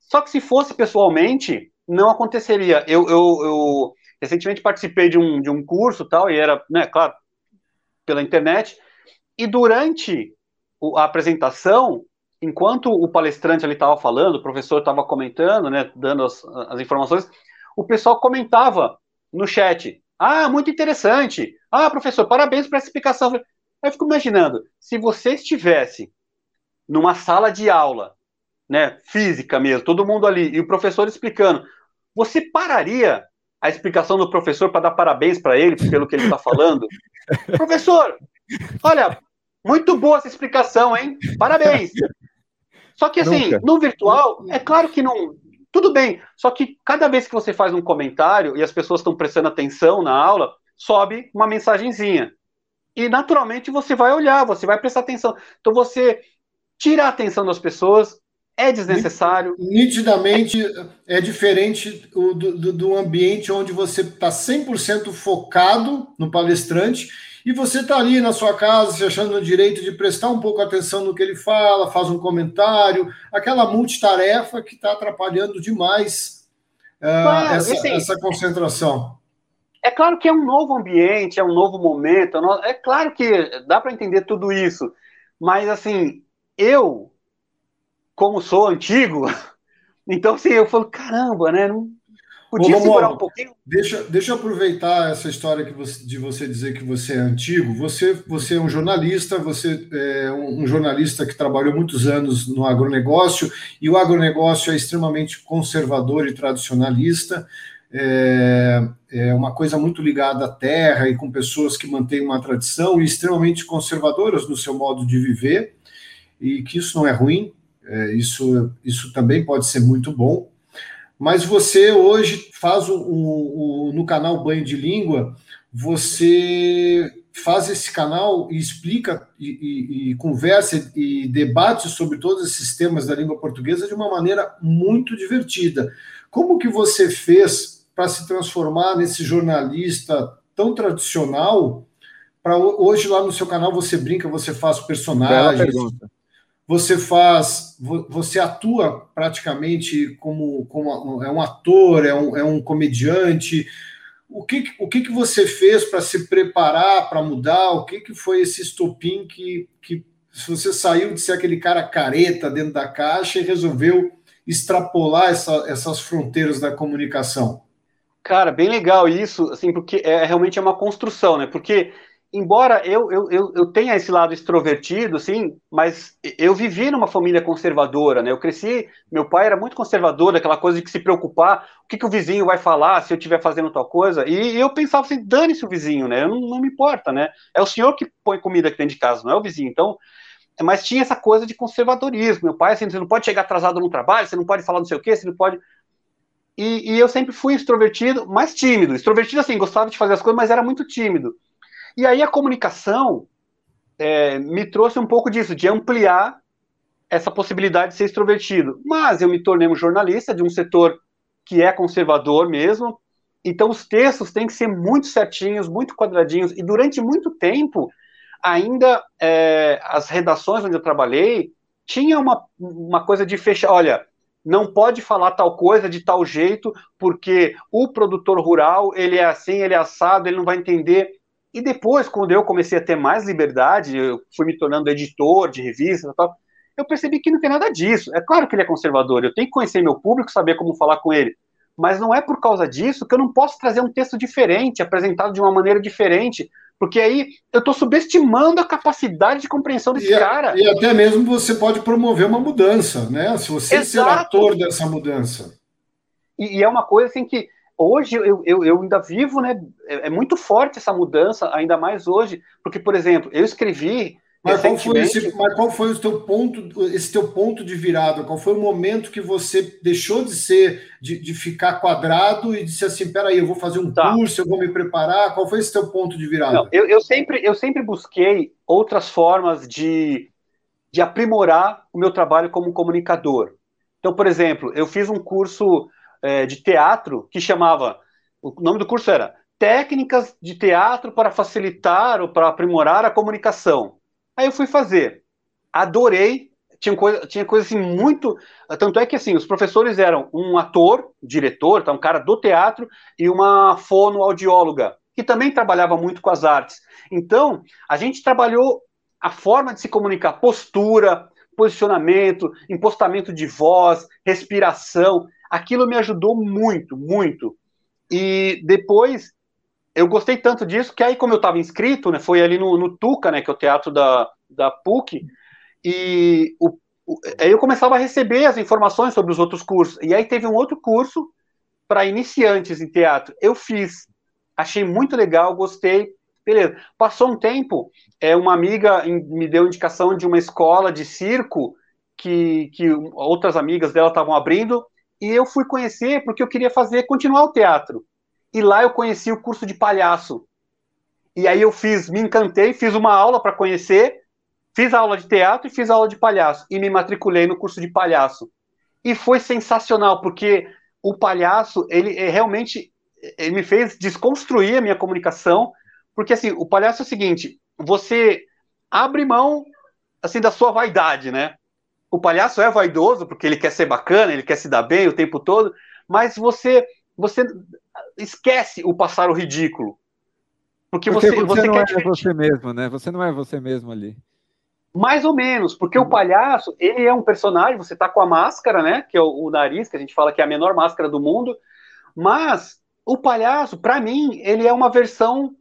Speaker 2: Só que se fosse pessoalmente, não aconteceria. Eu, eu, eu recentemente participei de um, de um curso tal, e era, né, claro, pela internet. E durante a apresentação, enquanto o palestrante ali estava falando, o professor estava comentando, né, dando as, as informações, o pessoal comentava no chat. Ah, muito interessante. Ah, professor, parabéns por essa explicação. Aí eu fico imaginando, se você estivesse numa sala de aula, né, física mesmo, todo mundo ali, e o professor explicando, você pararia a explicação do professor para dar parabéns para ele pelo que ele está falando? professor, olha, muito boa essa explicação, hein? Parabéns. Só que assim, Nunca. no virtual, é claro que não. Tudo bem. Só que cada vez que você faz um comentário e as pessoas estão prestando atenção na aula, sobe uma mensagenzinha. E naturalmente você vai olhar, você vai prestar atenção. Então você tira a atenção das pessoas, é desnecessário.
Speaker 3: Nitidamente é diferente do, do, do ambiente onde você está 100% focado no palestrante e você está ali na sua casa se achando no direito de prestar um pouco atenção no que ele fala, faz um comentário, aquela multitarefa que está atrapalhando demais uh, essa, assim, essa, concentração.
Speaker 2: é claro que é um novo ambiente, é um novo momento, é claro que dá para entender tudo isso, mas assim, eu, como sou antigo, então assim, eu falo, caramba, né? Não,
Speaker 3: Podia Ô, segurar um pouquinho? Deixa, deixa eu aproveitar essa história que você, de você dizer que você é antigo. Você, você é um jornalista, você é um, um jornalista que trabalhou muitos anos no agronegócio, e o agronegócio é extremamente conservador e tradicionalista. É, é uma coisa muito ligada à terra e com pessoas que mantêm uma tradição e extremamente conservadoras no seu modo de viver, e que isso não é ruim, é, isso, isso também pode ser muito bom. Mas você hoje faz o, o, o, no canal Banho de Língua, você faz esse canal e explica e, e, e, conversa e debate sobre todos esses temas da língua portuguesa de uma maneira muito divertida. Como que você fez para se transformar nesse jornalista tão tradicional? Para hoje lá no seu canal você brinca, você faz personagens, você faz, você atua praticamente como, como é um ator, é um, é um comediante. O que, o que, que você fez para se preparar para mudar? O que, que foi esse estopim que, que você saiu de ser aquele cara careta dentro da caixa e resolveu extrapolar essa, essas fronteiras da comunicação?
Speaker 2: Cara, bem legal isso, assim, porque é realmente é uma construção, né? Porque embora eu, eu, eu, eu, tenha esse lado extrovertido, sim, mas eu vivi numa família conservadora, né? Eu cresci, meu pai era muito conservador, aquela coisa de se preocupar, o que, que o vizinho vai falar se eu estiver fazendo tal coisa, e, e eu pensava assim, dane-se o vizinho, né? Eu não, não me importa, né? É o senhor que põe comida aqui dentro de casa, não é o vizinho. Então, mas tinha essa coisa de conservadorismo. Meu pai, assim, você não pode chegar atrasado no trabalho, você não pode falar não sei o quê, você não pode... E, e eu sempre fui extrovertido, mas tímido. Extrovertido, assim, gostava de fazer as coisas, mas era muito tímido. E aí a comunicação é, me trouxe um pouco disso, de ampliar essa possibilidade de ser extrovertido. Mas eu me tornei um jornalista de um setor que é conservador mesmo, então os textos têm que ser muito certinhos, muito quadradinhos, e durante muito tempo, ainda é, as redações onde eu trabalhei, tinha uma, uma coisa de fechar, olha, não pode falar tal coisa de tal jeito, porque o produtor rural, ele é assim, ele é assado, ele não vai entender. E depois, quando eu comecei a ter mais liberdade, eu fui me tornando editor de revistas e tal, eu percebi que não tem nada disso. É claro que ele é conservador, eu tenho que conhecer meu público, saber como falar com ele. Mas não é por causa disso que eu não posso trazer um texto diferente, apresentado de uma maneira diferente, porque aí eu estou subestimando a capacidade de compreensão desse
Speaker 3: e,
Speaker 2: cara.
Speaker 3: E até mesmo você pode promover uma mudança, né? Se você Exato. ser ator dessa mudança.
Speaker 2: E, e, é uma coisa assim que hoje eu, eu, eu, ainda vivo, né? É, é, muito forte essa mudança, ainda mais hoje, porque, por exemplo, eu escrevi.
Speaker 3: Mas qual, foi esse, mas qual foi o teu ponto, esse teu ponto de virada? Qual foi o momento que você deixou de ser, de, de ficar quadrado e disse assim, peraí, eu vou fazer um tá. curso, eu vou me preparar? Qual foi esse teu ponto de virada? Não,
Speaker 2: eu, eu, sempre, eu sempre busquei outras formas de, de aprimorar o meu trabalho como comunicador. Então, por exemplo, eu fiz um curso é, de teatro que chamava. O nome do curso era Técnicas de Teatro para Facilitar ou para Aprimorar a Comunicação. Aí eu fui fazer. Adorei. Tinha coisa, tinha coisa assim muito. Tanto é que assim, os professores eram um ator, diretor, tá, um cara do teatro, e uma fonoaudióloga, que também trabalhava muito com as artes. Então, a gente trabalhou a forma de se comunicar, postura, posicionamento, impostamento de voz, respiração aquilo me ajudou muito, muito. E depois eu gostei tanto disso que aí, como eu estava inscrito, né, foi ali no, no, Tuca, né, que é o teatro da, da PUC, e o, o, aí eu começava a receber as informações sobre os outros cursos. E aí teve um outro curso para iniciantes em teatro. Eu fiz, achei muito legal, gostei. Beleza. Passou um tempo, é, uma amiga me deu indicação de uma escola de circo que, que outras amigas dela estavam abrindo, e eu fui conhecer porque eu queria fazer, continuar o teatro. E lá eu conheci o curso de palhaço. E aí eu fiz, me encantei, fiz uma aula para conhecer, fiz aula de teatro e fiz aula de palhaço. E me matriculei no curso de palhaço. E foi sensacional, porque o palhaço, ele é realmente ele me fez desconstruir a minha comunicação, porque assim, o palhaço é o seguinte, você abre mão assim da sua vaidade, né? O palhaço é vaidoso porque ele quer ser bacana, ele quer se dar bem o tempo todo, mas você você esquece o passar o ridículo.
Speaker 1: Porque, porque você, você, você não é divertir. você mesmo, né? Você não é você mesmo ali.
Speaker 2: Mais ou menos, porque o uhum. palhaço, ele é um personagem, você tá com a máscara, né? Que é o, o nariz, que a gente fala que é a menor máscara do mundo. Mas o palhaço, para mim, ele é uma versão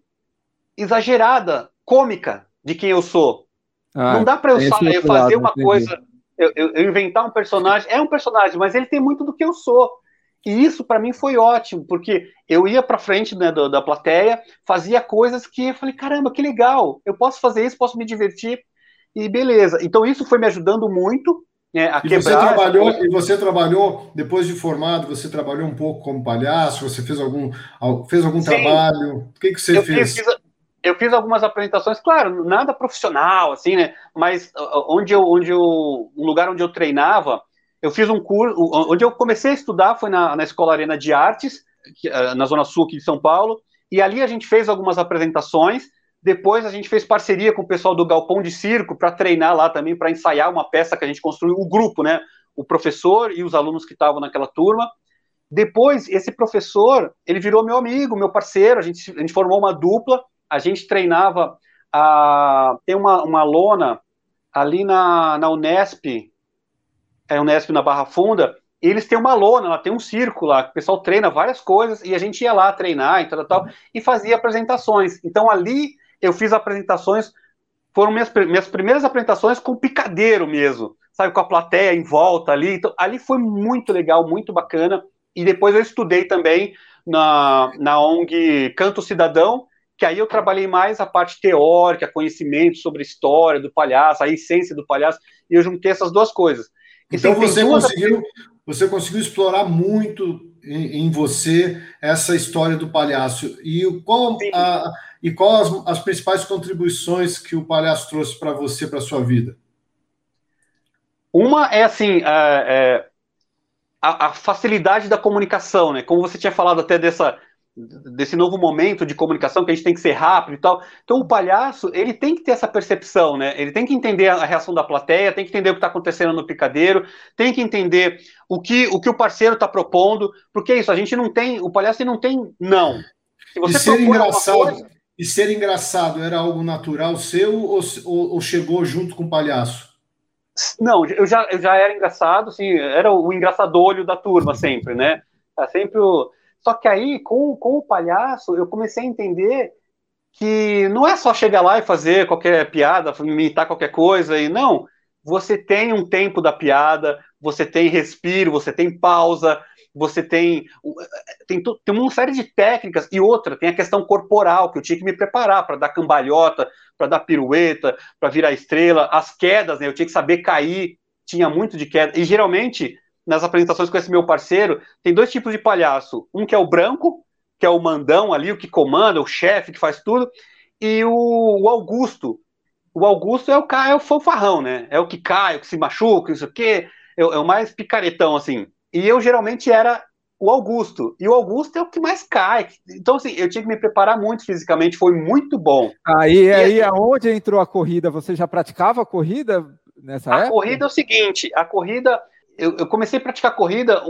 Speaker 2: exagerada, cômica de quem eu sou. Ah, não dá para eu, eu fazer uma entendi. coisa, eu, eu, eu, inventar um personagem. É um personagem, mas ele tem muito do que eu sou. E isso para mim foi ótimo, porque eu ia para frente né, da, da plateia, fazia coisas que eu falei, caramba, que legal, eu posso fazer isso, posso me divertir e beleza. Então isso foi me ajudando muito né, a
Speaker 3: e quebrar. Você trabalhou, e você trabalhou, depois de formado, você trabalhou um pouco como palhaço, você fez algum, fez algum trabalho? O que, que você
Speaker 2: eu
Speaker 3: fez?
Speaker 2: Fiz, eu fiz algumas apresentações, claro, nada profissional, assim, né? Mas onde eu, onde eu, um lugar onde eu treinava, eu fiz um curso, onde eu comecei a estudar foi na, na Escola Arena de Artes, na Zona Sul aqui de São Paulo, e ali a gente fez algumas apresentações, depois a gente fez parceria com o pessoal do Galpão de Circo para treinar lá também, para ensaiar uma peça que a gente construiu, o grupo, né? O professor e os alunos que estavam naquela turma. Depois, esse professor, ele virou meu amigo, meu parceiro, a gente, a gente formou uma dupla, a gente treinava, a, tem uma, uma lona ali na, na Unesp, é Unesp na Barra Funda, eles têm uma lona, lá tem um círculo lá, o pessoal treina várias coisas, e a gente ia lá treinar e tal, tal, e fazia apresentações. Então ali eu fiz apresentações, foram minhas, minhas primeiras apresentações com picadeiro mesmo, sabe, com a plateia em volta ali. Então, ali foi muito legal, muito bacana. E depois eu estudei também na, na ONG Canto Cidadão, que aí eu trabalhei mais a parte teórica, conhecimento sobre a história do palhaço, a essência do palhaço, e eu juntei essas duas coisas.
Speaker 3: Então você conseguiu, você conseguiu explorar muito em, em, você essa história do palhaço. E qual a, e qual as, as principais contribuições que o palhaço trouxe para você, para sua vida?
Speaker 2: Uma é assim, é, é, a, a, facilidade da comunicação, né? Como você tinha falado até dessa, desse novo momento de comunicação que a gente tem que ser rápido e tal. Então o palhaço, ele tem que ter essa percepção, né? Ele tem que entender a reação da plateia, tem que entender o que está acontecendo no picadeiro, tem que entender o que o, que o parceiro está propondo, porque é isso, a gente não tem, o palhaço não tem não.
Speaker 3: Se você e ser engraçado, coisa, e ser engraçado era algo natural seu ou, ou, ou, chegou junto com o palhaço?
Speaker 2: Não, eu já, eu já era engraçado, assim, era o engraçadolho da turma sempre, né? Era sempre o... Só que aí, com, com o palhaço, eu comecei a entender que não é só chegar lá e fazer qualquer piada, imitar qualquer coisa, e não. Você tem um tempo da piada, você tem respiro, você tem pausa, você tem, tem, tem uma série de técnicas e outra, tem a questão corporal, que eu tinha que me preparar para dar cambalhota, para dar pirueta, para virar estrela, as quedas, né, eu tinha que saber cair, tinha muito de queda, e geralmente, nas apresentações com esse meu parceiro, tem dois tipos de palhaço, um que é o branco, que é o mandão ali, o que comanda, o chefe que faz tudo, e o, o Augusto, o Augusto é o cara, é o fanfarrão, né, é o que cai, o que se machuca, não sei o quê, é, é o mais picaretão, assim, e eu geralmente era o Augusto. E o Augusto é o que mais cai. Então, assim, eu tinha que me preparar muito fisicamente, foi muito bom.
Speaker 1: Aí, e, aí assim, aonde entrou a corrida? Você já praticava a corrida nessa
Speaker 2: a
Speaker 1: época?
Speaker 2: A corrida é o seguinte: a corrida. Eu, eu comecei a praticar corrida.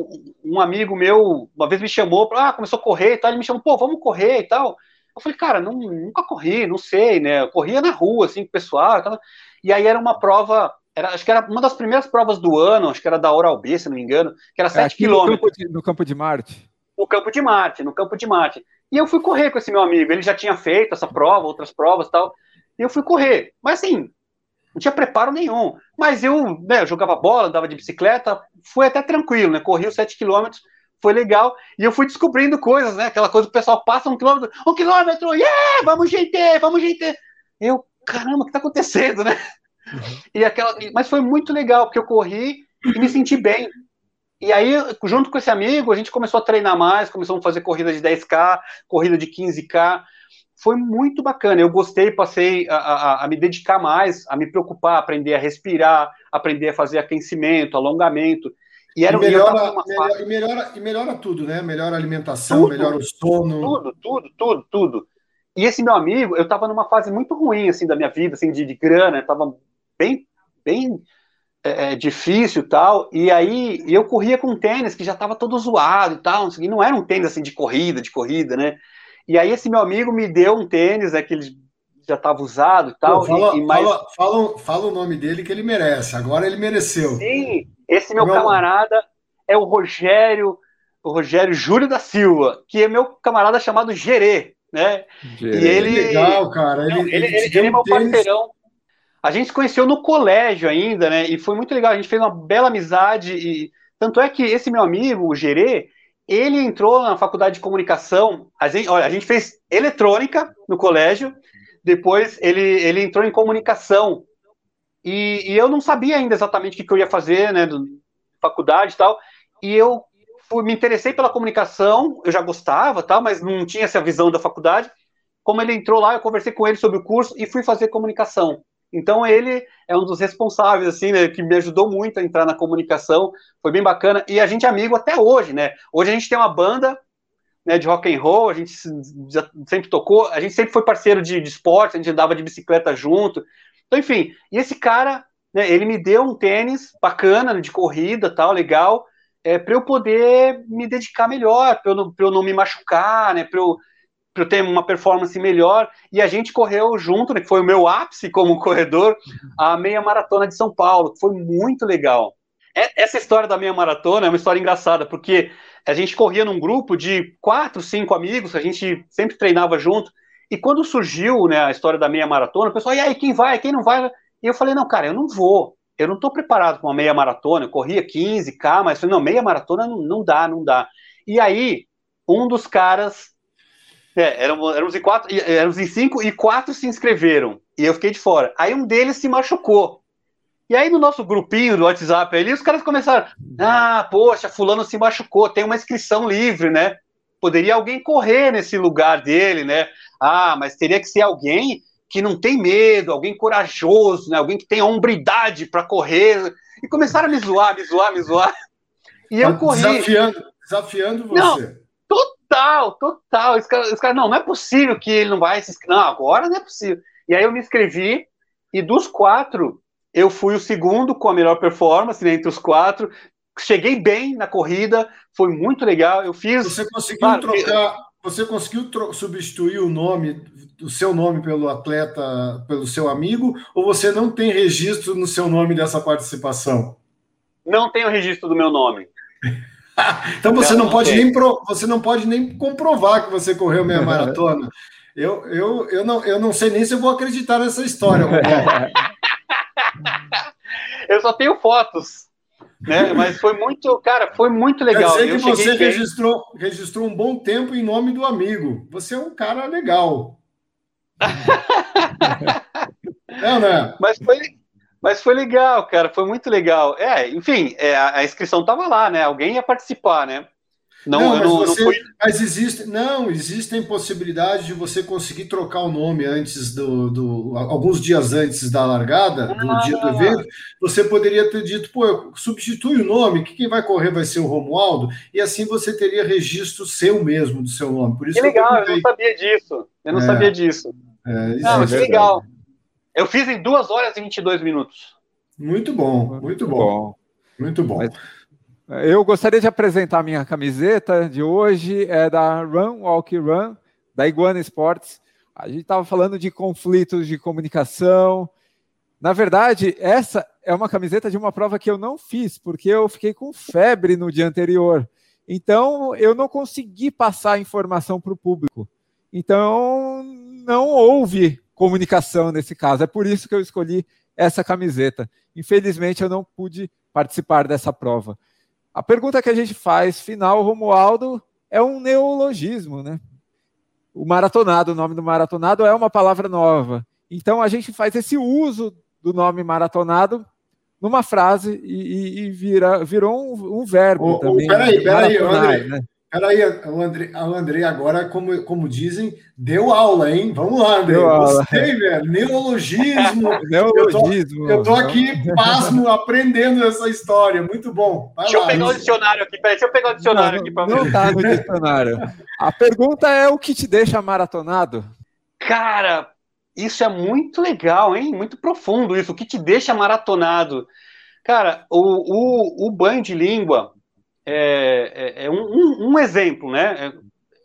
Speaker 2: Um, amigo meu uma vez me chamou, ah, começou a correr e tal. Ele me chamou, pô, vamos correr e tal. Eu falei, cara, não, nunca corri, não sei, né? Eu corria na rua, assim, com o pessoal. E aí era uma prova era, acho que era uma das primeiras provas do ano, acho que era da Oral B, se não me engano, que era 7 é, quilômetros.
Speaker 1: No, campo de, no campo de Marte.
Speaker 2: No campo de Marte, no campo de Marte. E eu fui correr com esse meu amigo, ele já tinha feito essa prova, outras provas e tal, e eu fui correr. Mas assim, não tinha preparo nenhum. Mas eu, né, eu jogava bola, andava de bicicleta, foi até tranquilo, né? Corri os 7 quilômetros, foi legal. E eu fui descobrindo coisas, né? Aquela coisa que o pessoal passa um quilômetro, um quilômetro, yeah, vamos GT, vamos GT. Eu, caramba, o que tá acontecendo, né? Uhum. E aquela, mas foi muito legal, porque eu corri e me senti bem. E aí, junto com esse amigo, a gente começou a treinar mais, começamos a fazer corrida de 10K, corrida de 15K. Foi muito bacana. Eu gostei, passei a, a, a me dedicar mais, a me preocupar, aprender a respirar, aprender a fazer aquecimento, alongamento.
Speaker 3: E, era, e, melhora, melhora, e, melhora, e melhora tudo, né? Melhora a alimentação, tudo, melhora o sono.
Speaker 2: Tudo, tudo, tudo, tudo. E esse meu amigo, eu estava numa fase muito ruim, assim, da minha vida, assim, de, de grana, estava bem, bem é, é difícil e tal. E aí eu corria com um tênis que já estava todo zoado e tal. Não, não era um tênis assim de corrida, de corrida, né? E aí esse meu amigo me deu um tênis, né, que ele já estava usado e tal. Pô,
Speaker 3: fala,
Speaker 2: e,
Speaker 3: e mais... fala, fala, fala, o nome dele que ele merece. Agora ele mereceu.
Speaker 2: Sim, esse meu, meu... camarada é o Rogério, o Rogério Júlio da Silva, que é meu camarada chamado Gerê, né?
Speaker 3: Gerê. E ele legal, cara.
Speaker 2: Ele, não, ele, ele, ele, ele é meu tênis... parceirão. A gente se conheceu no colégio ainda, né? E foi muito legal. A gente fez uma bela amizade e tanto é que esse meu amigo, o Gerê, ele entrou na faculdade de comunicação. A gente, olha, a gente fez eletrônica no colégio, depois ele, ele entrou em comunicação. E, e eu não sabia ainda exatamente o que, que eu ia fazer, né, do, faculdade e tal. E eu fui, me interessei pela comunicação, eu já gostava, tal, mas não tinha essa visão da faculdade. Como ele entrou lá, eu conversei com ele sobre o curso e fui fazer comunicação. Então ele é um dos responsáveis, assim, né, que me ajudou muito a entrar na comunicação, foi bem bacana, e a gente é amigo até hoje, né, hoje a gente tem uma banda, né, de rock and roll, a gente sempre tocou, a gente sempre foi parceiro de, de esporte, a gente andava de bicicleta junto, então enfim, e esse cara, né, ele me deu um tênis bacana, de corrida, tal, legal, é, para eu poder me dedicar melhor, para eu, eu não me machucar, né, para eu para eu ter uma performance melhor. E a gente correu junto, né, que foi o meu ápice como corredor, a meia maratona de São Paulo, que foi muito legal. É, essa história da meia maratona é uma história engraçada, porque a gente corria num grupo de quatro, cinco amigos, a gente sempre treinava junto. E quando surgiu né, a história da meia maratona, o pessoal, e aí, quem vai, quem não vai? E eu falei, não, cara, eu não vou. Eu não estou preparado para uma meia maratona. Eu corria 15K, mas falei, não, meia maratona não, não dá, não dá. E aí, um dos caras é, éramos, éramos, em quatro, éramos em cinco e quatro se inscreveram. E eu fiquei de fora. Aí um deles se machucou. E aí no nosso grupinho do WhatsApp ali, os caras começaram: Ah, poxa, fulano se machucou, tem uma inscrição livre, né? Poderia alguém correr nesse lugar dele, né? Ah, mas teria que ser alguém que não tem medo, alguém corajoso, né? Alguém que tem a hombridade para correr. E começaram a me zoar, me zoar, me zoar. E eu corri.
Speaker 3: Desafiando, desafiando você.
Speaker 2: Não, Total, total. Os caras, cara, não, não é possível que ele não vai se inscrever. Não, agora não é possível. E aí eu me inscrevi, e dos quatro, eu fui o segundo com a melhor performance né, entre os quatro. Cheguei bem na corrida, foi muito legal. Eu fiz.
Speaker 3: Você conseguiu claro, trocar, você conseguiu substituir o nome, o seu nome pelo atleta, pelo seu amigo, ou você não tem registro no seu nome dessa participação?
Speaker 2: Não tenho registro do meu nome.
Speaker 3: então você não, não pode nem pro, você não pode nem comprovar que você correu meia maratona. Eu, eu, eu, não, eu não sei nem se eu vou acreditar nessa história.
Speaker 2: eu só tenho fotos. Né? Mas foi muito, cara, foi muito legal.
Speaker 3: Quer dizer que você registrou, registrou um bom tempo em nome do amigo. Você é um cara legal.
Speaker 2: não, né? Mas foi, mas foi legal, cara, foi muito legal. É, enfim, é, a, inscrição estava lá, né? Alguém ia participar, né?
Speaker 3: Não, não, mas, não, você, não fui... mas existe, não, existem possibilidades de você conseguir trocar o nome antes do, do alguns dias antes da largada, do ah. dia do evento. Você poderia ter dito, pô, substitui o nome, que quem vai correr vai ser o Romualdo, e assim você teria registro seu mesmo do seu nome. Por isso
Speaker 2: que legal, eu, eu não sabia disso. Eu não é, sabia disso. É, isso não, é mas legal. Eu fiz em 2 horas e 22 minutos.
Speaker 3: Muito bom, muito bom. Muito bom.
Speaker 1: Eh, eu gostaria de apresentar a minha camiseta de hoje, é da Run Walk Run, da Iguana Sports. A gente estava falando de conflitos de comunicação. Na verdade, essa é uma camiseta de uma prova que eu não fiz, porque eu fiquei com febre no dia anterior. Então, eu não consegui passar a informação para o público. Então, não houve comunicação nesse caso. É por isso que eu escolhi essa camiseta. Infelizmente, eu não pude participar dessa prova. A pergunta que a gente faz, final, Romualdo, é um neologismo, né? O maratonado, o nome do maratonado é uma palavra nova. Então, a gente faz esse uso do nome maratonado numa frase e, e vira, virou um, um verbo
Speaker 3: oh,
Speaker 1: também.
Speaker 3: Peraí, peraí, André. Né? Peraí, o André, o André agora, como, como dizem, deu aula, hein? Vamos lá, André. Deu Gostei, aula. velho. Neologismo. Neologismo. Eu tô, eu tô aqui, pasmo, aprendendo essa história. Muito bom.
Speaker 2: Vai deixa lá, eu pegar isso. o dicionário aqui. Peraí, deixa eu pegar o dicionário não, aqui para
Speaker 1: Não tá no dicionário. A pergunta é o que te deixa maratonado?
Speaker 2: Cara, isso é muito legal, hein? Muito profundo isso. O que te deixa maratonado? Cara, o, o, o banho de língua é, é, é um, um, exemplo, né?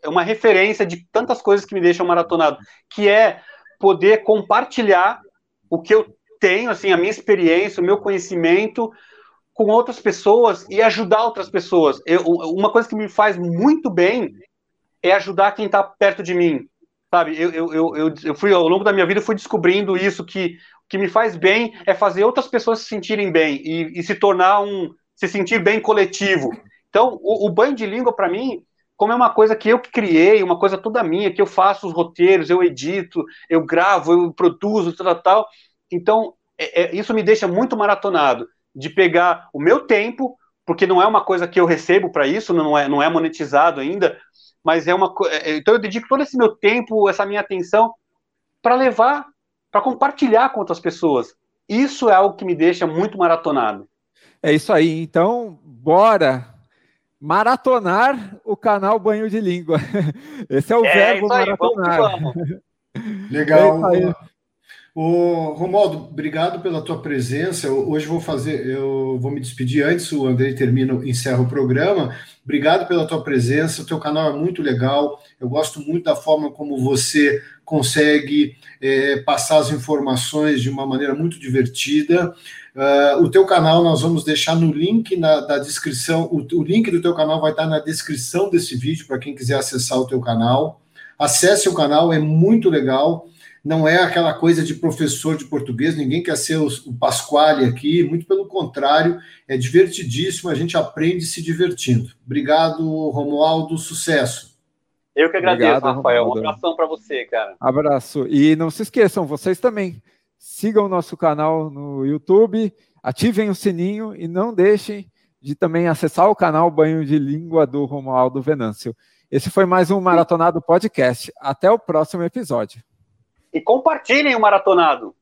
Speaker 2: É uma referência de tantas coisas que me deixam maratonado, que é poder compartilhar o que eu tenho, assim, a minha experiência, o meu conhecimento com outras pessoas e ajudar outras pessoas. Eu, uma coisa que me faz muito bem é ajudar quem está perto de mim, sabe? Eu, eu, eu, eu, fui, ao longo da minha vida, fui descobrindo isso, que o que me faz bem é fazer outras pessoas se sentirem bem e, e se tornar um, se sentir bem coletivo. Então, o, o banho de língua, para mim, como é uma coisa que eu criei, uma coisa toda minha, que eu faço os roteiros, eu edito, eu gravo, eu produzo, tal, tal. Então, é, é, isso me deixa muito maratonado, de pegar o meu tempo, porque não é uma coisa que eu recebo para isso, não é, não é monetizado ainda, mas é uma é, é, então eu dedico todo esse meu tempo, essa minha atenção para levar, para compartilhar com outras pessoas. Isso é algo que me deixa muito maratonado.
Speaker 1: É isso aí. Então, bora maratonar o canal Banho de Língua. Esse é o é, verbo maratonar. Vamos, vamos.
Speaker 3: Legal. É o Romualdo, obrigado pela tua presença. Hoje vou fazer, eu vou me despedir antes, o Andrei termina, encerra o programa. Obrigado pela tua presença. O teu canal é muito legal. Eu gosto muito da forma como você consegue é, passar as informações de uma maneira muito divertida. Uh, o teu canal nós vamos deixar no link na, da descrição. O, o link do teu canal vai estar na descrição desse vídeo para quem quiser acessar o teu canal. Acesse o canal, é muito legal não é aquela coisa de professor de português, ninguém quer ser o, o Pasquale aqui, muito pelo contrário, é divertidíssimo, a gente aprende se divertindo. Obrigado, Romualdo, sucesso.
Speaker 2: Eu que agradeço, Obrigado, Rafael. Romualdo. Um abração para você, cara.
Speaker 1: Abraço. E não se esqueçam, vocês também, sigam o nosso canal no YouTube, ativem o sininho e não deixem de também acessar o canal Banho de Língua do Romualdo Venâncio. Esse foi mais um Maratonado Podcast. Até o próximo episódio
Speaker 2: e compartilhem o maratonado.